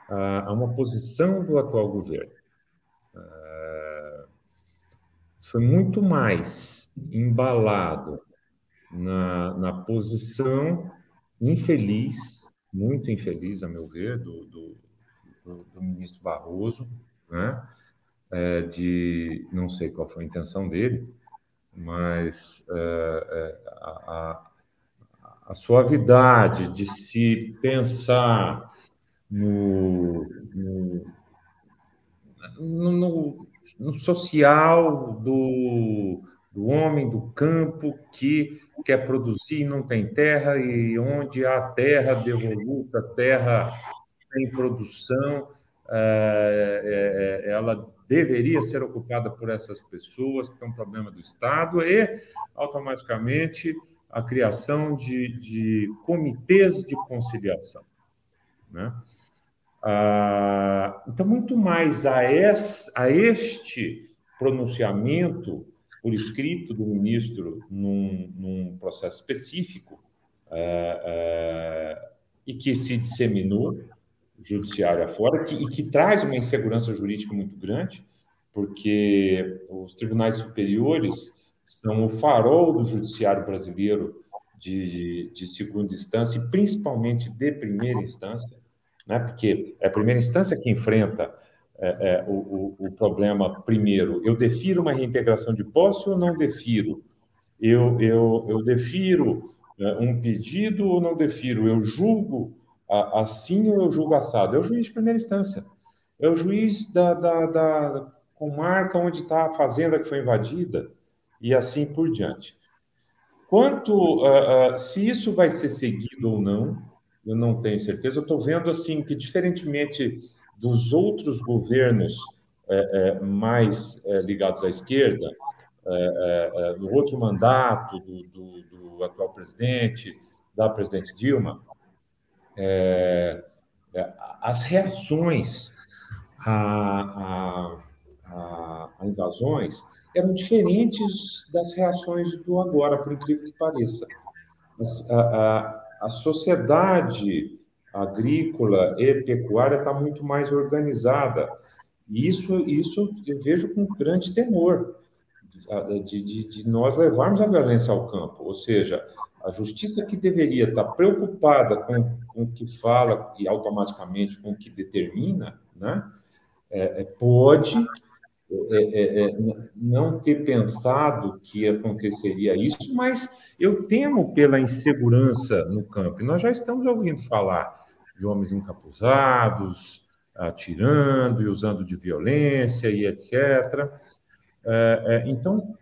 a, uma posição do atual governo foi muito mais embalado na, na posição infeliz, muito infeliz, a meu ver, do, do, do, do ministro Barroso, né? é, de, não sei qual foi a intenção dele, mas é, é a, a, suavidade de se pensar no, no, no, no social do, do homem do campo que quer produzir e não tem terra, e onde há terra devoluta, terra sem produção, é, é, ela deveria ser ocupada por essas pessoas, que é um problema do Estado, e automaticamente a criação de, de comitês de conciliação. Né? Ah, então, muito mais a, es, a este pronunciamento por escrito do ministro num, num processo específico é, é, e que se disseminou judiciário afora que, e que traz uma insegurança jurídica muito grande, porque os tribunais superiores são o farol do judiciário brasileiro de, de segunda instância, e principalmente de primeira instância, né? porque é a primeira instância que enfrenta é, é, o, o, o, problema primeiro. Eu defiro uma reintegração de posse ou não defiro? Eu, eu, eu defiro é, um pedido ou não defiro? Eu julgo assim ou eu julgo assado? É o juiz de primeira instância. É o juiz da, da, da comarca onde está a fazenda que foi invadida e assim por diante. Quanto uh, uh, se isso vai ser seguido ou não, eu não tenho certeza. Eu estou vendo assim que diferentemente dos outros governos é, mais é, ligados à esquerda, no outro mandato do, do, do, atual presidente, da presidente Dilma, as reações a, a, a, invasões eram diferentes das reações do agora, por incrível que pareça. A, a, a sociedade agrícola e pecuária está muito mais organizada. E isso, isso eu vejo com grande temor de, de, de, nós levarmos a violência ao campo. Ou seja, a justiça que deveria estar preocupada com, com o que fala e automaticamente com o que determina, né, é, é, pode é, é, é não ter pensado que aconteceria isso, mas eu temo pela insegurança no campo. Nós já estamos ouvindo falar de homens encapuzados, atirando e usando de violência e etc. É, é, então,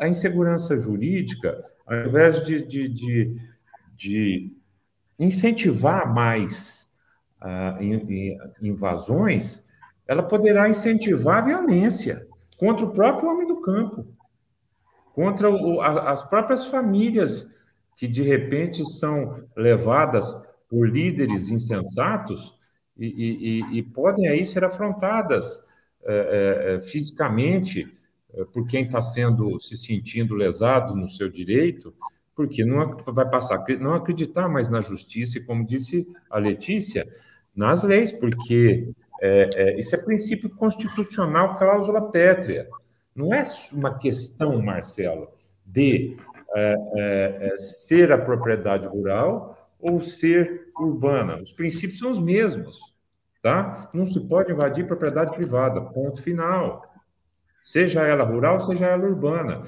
a insegurança jurídica, ao invés de, de, de, de incentivar mais uh, invasões, ela poderá incentivar a violência contra o próprio homem do campo contra o, a, as próprias famílias que de repente são levadas por líderes insensatos e, e, e podem aí ser afrontadas é, é, fisicamente é, por quem está sendo se sentindo lesado no seu direito, porque não vai passar não acreditar mais na justiça e como disse a Letícia nas leis, porque é, é, isso é princípio constitucional, cláusula pétrea. Não é uma questão, Marcelo, de é, é, é, ser a propriedade rural ou ser urbana. Os princípios são os mesmos, tá? Não se pode invadir propriedade privada, ponto final. Seja ela rural, seja ela urbana.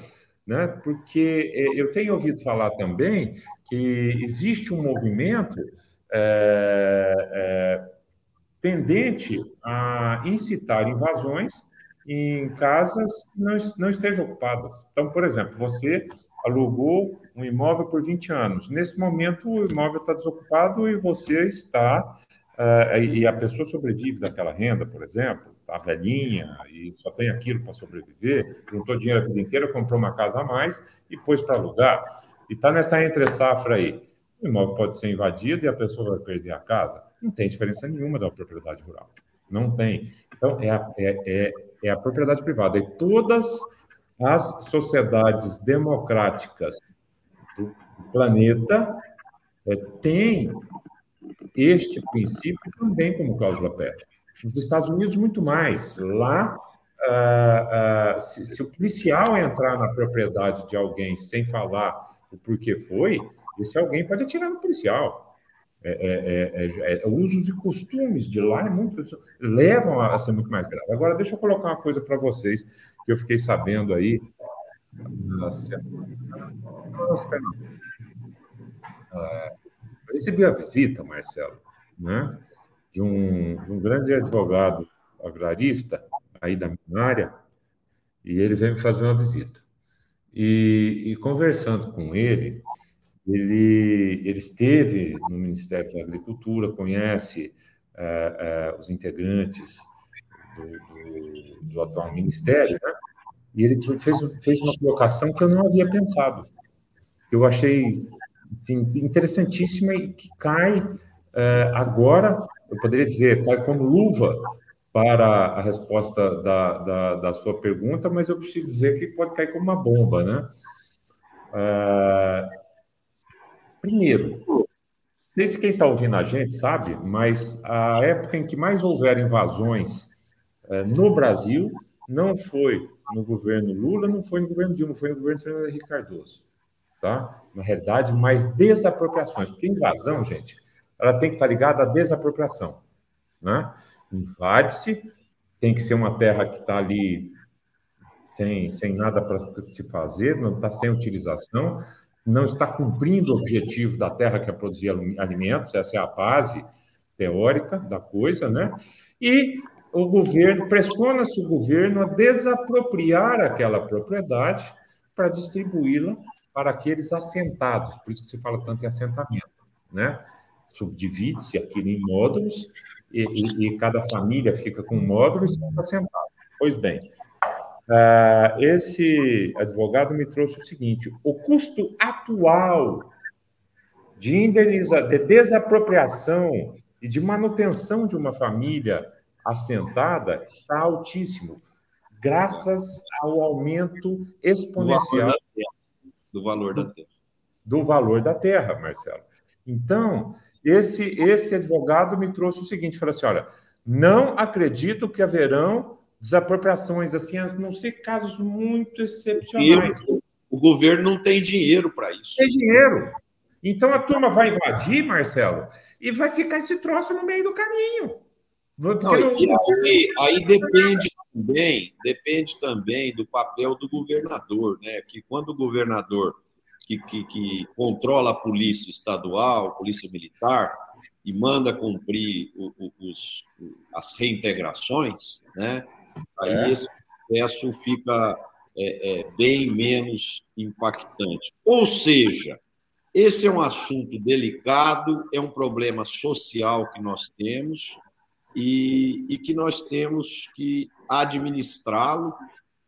Né? Porque é, eu tenho ouvido falar também que existe um movimento é, tendente a incitar invasões em casas que não, não estejam ocupadas. Então, por exemplo, você alugou um imóvel por 20 anos. Nesse momento, o imóvel está desocupado e você está. Uh, e a pessoa sobrevive daquela renda, por exemplo, está velhinha e só tem aquilo para sobreviver, juntou dinheiro a vida inteira, comprou uma casa a mais e pôs para alugar. E está nessa entre-safra aí. O imóvel pode ser invadido e a pessoa vai perder a casa. Não tem diferença nenhuma da propriedade rural. Não tem. Então, é, é, é é a propriedade privada. E todas as sociedades democráticas do planeta é, têm este princípio também como cláusula pétrea. Nos Estados Unidos, muito mais. Lá, ah, ah, se, se, o policial entrar na propriedade de alguém sem falar o porquê foi, esse alguém pode atirar no policial. É, é, é, é, usos e costumes de lá é muito, levam a, ser muito mais grave. Agora, deixa eu colocar uma coisa para vocês que eu fiquei sabendo aí. Eu recebi a visita, Marcelo, né, de, um, de um grande advogado agrarista aí da minha área, e ele veio me fazer uma visita. E, e conversando com ele, ele, ele esteve no Ministério da Agricultura, conhece uh, uh, os integrantes do, do, do, atual ministério, né? e ele fez, fez uma colocação que eu não havia pensado. Eu achei assim, interessantíssima e que cai uh, agora, eu poderia dizer, cai como luva para a resposta da, da, da, sua pergunta, mas eu preciso dizer que pode cair como uma bomba, né? Uh, primeiro, não se quem está ouvindo a gente sabe, mas a época em que mais houveram invasões uh, no Brasil não foi no governo Lula, não foi no governo Dilma, foi no governo Fernando Henrique Cardoso, tá? Na realidade, mais desapropriações, porque invasão, gente, ela tem que estar ligada à desapropriação, né? invade-se, tem que ser uma terra que está ali sem, sem nada para se fazer, não está sem utilização, não está cumprindo o objetivo da terra que é produzir alimentos, essa é a base teórica da coisa, né? E o governo, pressiona-se o governo a desapropriar aquela propriedade para distribuí-la para aqueles assentados, por isso que se fala tanto em assentamento, né? subdivide-se aquilo em módulos e, e, e, cada família fica com um módulo e está sentado. Pois bem, uh, esse advogado me trouxe o seguinte: o custo atual de indeniza, de desapropriação e de manutenção de uma família assentada está altíssimo, graças ao aumento exponencial do valor da terra. Do valor da terra, Marcelo. Então, esse, esse advogado me trouxe o seguinte: falou assim, olha, não acredito que haverão desapropriações assim, a não ser casos muito excepcionais. O governo não tem dinheiro para isso. Tem dinheiro. Então a turma vai invadir, Marcelo, e vai ficar esse troço no meio do caminho. Não, não... Aí, aí, depende também, depende também do papel do governador, né? Que quando o governador que, que, que controla a polícia estadual, polícia militar, e manda cumprir o, o, os, as reintegrações, né? Aí é. esse processo fica é, é, bem menos impactante. Ou seja, esse é um assunto delicado, é um problema social que nós temos e, e que nós temos que administrá-lo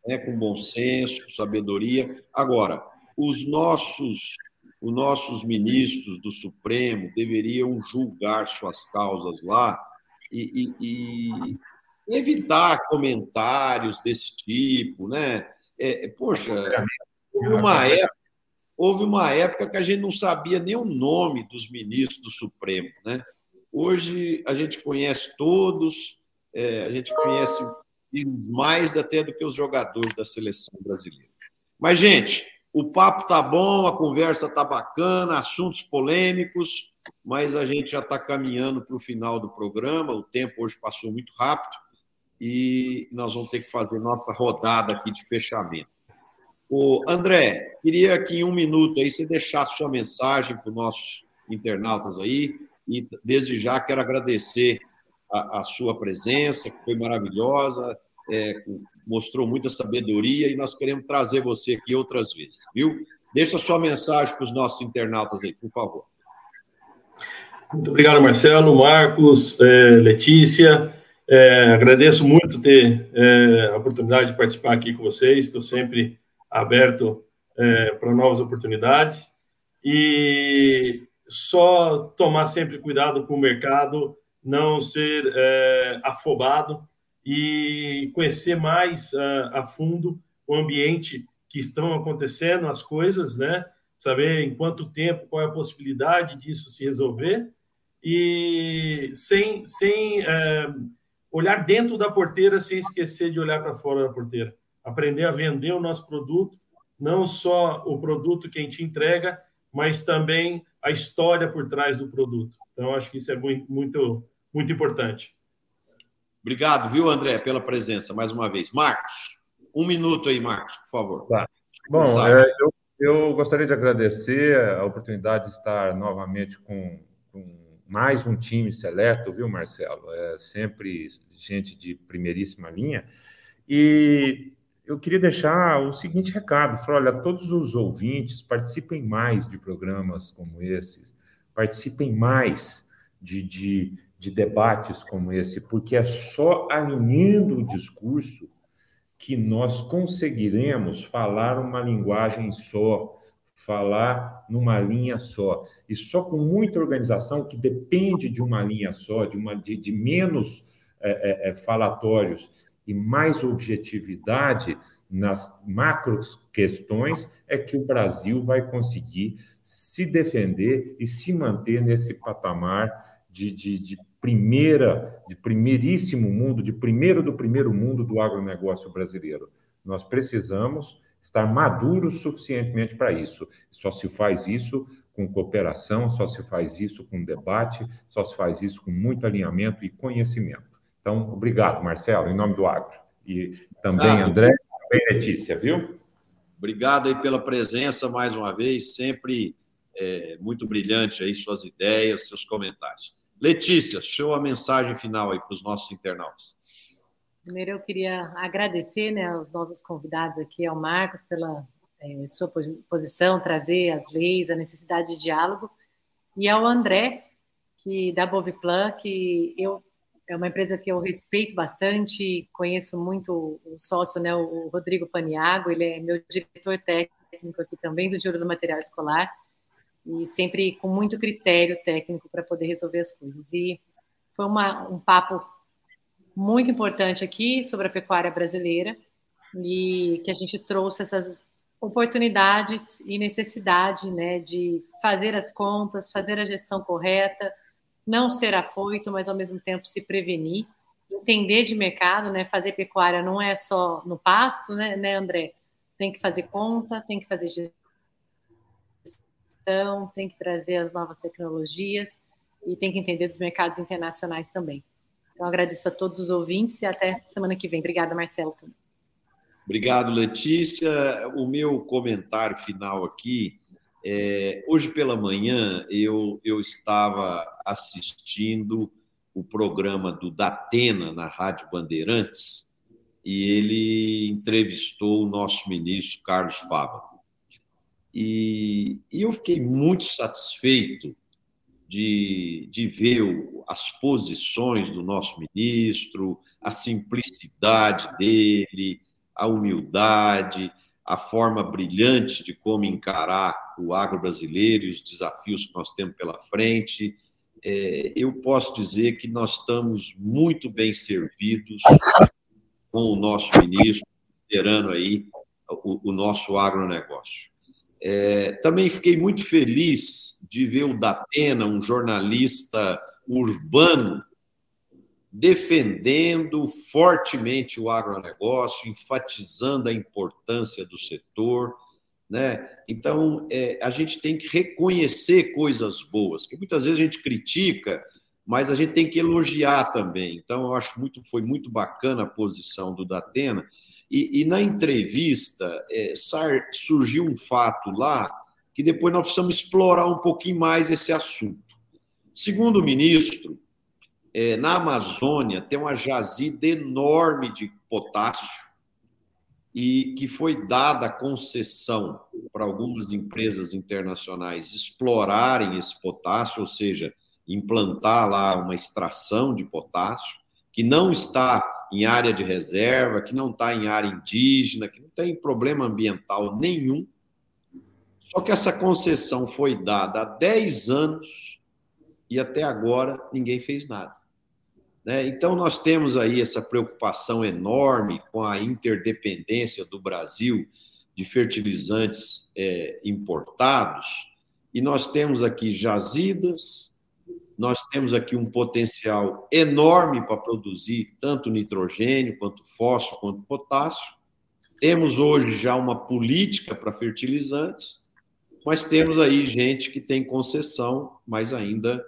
né, com bom senso, com sabedoria. Agora, os nossos os nossos ministros do Supremo deveriam julgar suas causas lá e, e, e evitar comentários desse tipo, né? É, é poxa, houve uma época, houve uma época que a gente não sabia nem o nome dos ministros do Supremo, né? Hoje a gente conhece todos, é, a gente conhece mais até do que os jogadores da seleção brasileira. Mas, gente, o papo tá bom, a conversa tá bacana, assuntos polêmicos, mas a gente já está caminhando para o final do programa. O tempo hoje passou muito rápido e nós vamos ter que fazer nossa rodada aqui de fechamento. O André, queria que em um minuto aí você deixasse sua mensagem para os nossos internautas aí e desde já quero agradecer a, a sua presença, que foi maravilhosa, é, mostrou muita sabedoria e nós queremos trazer você aqui outras vezes, viu? Deixa sua mensagem para os nossos internautas aí, por favor. Muito obrigado, Marcelo, Marcos, é, Letícia. É, agradeço muito ter é, a oportunidade de participar aqui com vocês. Estou sempre aberto é, para novas oportunidades e só tomar sempre cuidado com o mercado, não ser é, afobado e conhecer mais uh, a fundo o ambiente que estão acontecendo, as coisas, né? Saber em quanto tempo, qual é a possibilidade disso se resolver e sem, sem uh, olhar dentro da porteira sem esquecer de olhar para fora da porteira. Aprender a vender o nosso produto, não só o produto que a gente entrega, mas também a história por trás do produto. Então, acho que isso é muito, muito, muito importante. Obrigado, viu, André, pela presença mais uma vez. Marcos, um minuto aí, Marcos, por favor. Tá. Bom, é, eu, eu, gostaria de agradecer a oportunidade de estar novamente com, com mais um time seleto, viu, Marcelo? É sempre gente de primeiríssima linha. E eu queria deixar o seguinte recado: falar, olha, todos os ouvintes participem mais de programas como esses, participem mais de, de, de debates como esse, porque é só alinhando o discurso que nós conseguiremos falar uma linguagem só, falar numa linha só. E só com muita organização, que depende de uma linha só, de, uma, de, de menos é, é, é falatórios e mais objetividade nas macro questões, é que o Brasil vai conseguir se defender e se manter nesse patamar de, de, de primeira, de primeiríssimo mundo, de primeiro do primeiro mundo do agronegócio brasileiro. Nós precisamos estar maduros suficientemente para isso. Só se faz isso com cooperação, só se faz isso com debate, só se faz isso com muito alinhamento e conhecimento. Então, obrigado, Marcelo, em nome do Agro. E também, André, também Letícia, viu? Obrigado aí pela presença mais uma vez, sempre é, muito brilhante aí suas ideias, seus comentários. Letícia, show a mensagem final aí para os nossos internautas. Primeiro, eu queria agradecer né, aos nossos convidados aqui, ao Marcos, pela é, sua posição, trazer as leis, a necessidade de diálogo, e ao André, que da Boviplan, que eu é uma empresa que eu respeito bastante, conheço muito o sócio, né, o Rodrigo Paniago, ele é meu diretor técnico aqui também do Juro do Material Escolar, e sempre com muito critério técnico para poder resolver as coisas. E foi uma, um papo muito importante aqui sobre a pecuária brasileira e que a gente trouxe essas oportunidades e necessidade né, de fazer as contas, fazer a gestão correta, não ser afoito, mas ao mesmo tempo se prevenir, entender de mercado, né? Fazer pecuária não é só no pasto, né, né André? Tem que fazer conta, tem que fazer gestão tem que trazer as novas tecnologias e tem que entender dos mercados internacionais também. Então, agradeço a todos os ouvintes e até semana que vem. Obrigada, Marcelo. Obrigado, Letícia. O meu comentário final aqui é, hoje pela manhã eu, eu estava assistindo o programa do Datena na Rádio Bandeirantes e ele entrevistou o nosso ministro Carlos Fava. E, e eu fiquei muito satisfeito de, de ver as posições do nosso ministro, a simplicidade dele, a humildade, a forma brilhante de como encarar o agro brasileiro e os desafios que nós temos pela frente. É, eu posso dizer que nós estamos muito bem servidos com o nosso ministro, liderando aí o, o nosso agronegócio. É, também fiquei muito feliz de ver o Datena, um jornalista urbano, defendendo fortemente o agronegócio, enfatizando a importância do setor. Né? Então, é, a gente tem que reconhecer coisas boas, que muitas vezes a gente critica, mas a gente tem que elogiar também. Então, eu acho muito foi muito bacana a posição do Datena. E, e na entrevista é, surgiu um fato lá que depois nós precisamos explorar um pouquinho mais esse assunto. Segundo o ministro, é, na Amazônia tem uma jazida enorme de potássio e que foi dada concessão para algumas empresas internacionais explorarem esse potássio, ou seja, implantar lá uma extração de potássio, que não está em área de reserva, que não está em área indígena, que não tem problema ambiental nenhum. Só que essa concessão foi dada há 10 anos e até agora ninguém fez nada. Né? Então, nós temos aí essa preocupação enorme com a interdependência do Brasil de fertilizantes é, importados, e nós temos aqui jazidas, nós temos aqui um potencial enorme para produzir tanto nitrogênio, quanto fósforo, quanto potássio. Temos hoje já uma política para fertilizantes, mas temos aí gente que tem concessão, mas ainda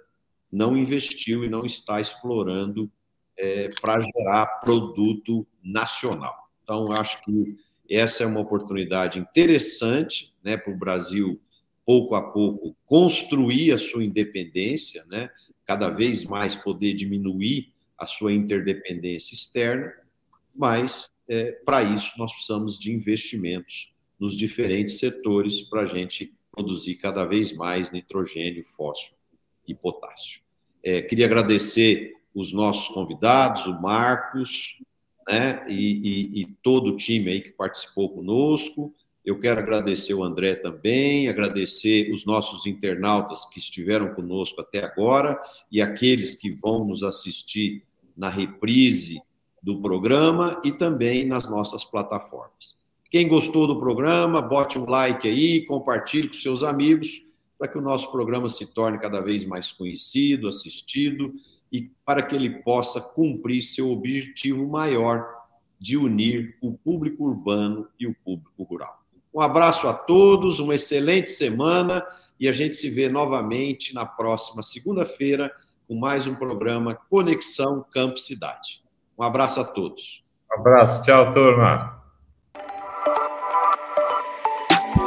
não investiu e não está explorando é, para gerar produto nacional. Então, acho que essa é uma oportunidade interessante né, para o Brasil, pouco a pouco, construir a sua independência, né, cada vez mais poder diminuir a sua interdependência externa, mas é, para isso nós precisamos de investimentos nos diferentes setores para a gente produzir cada vez mais nitrogênio, fósforo e potássio. É, queria agradecer os nossos convidados, o Marcos, né, e, e, e, todo o time aí que participou conosco. Eu quero agradecer o André também, agradecer os nossos internautas que estiveram conosco até agora e aqueles que vão nos assistir na reprise do programa e também nas nossas plataformas. Quem gostou do programa, bote um like aí, compartilhe com seus amigos, para que o nosso programa se torne cada vez mais conhecido, assistido e para que ele possa cumprir seu objetivo maior de unir o público urbano e o público rural. Um abraço a todos, uma excelente semana e a gente se vê novamente na próxima segunda-feira com mais um programa Conexão Campo Cidade. Um abraço a todos. Um abraço, tchau, turma.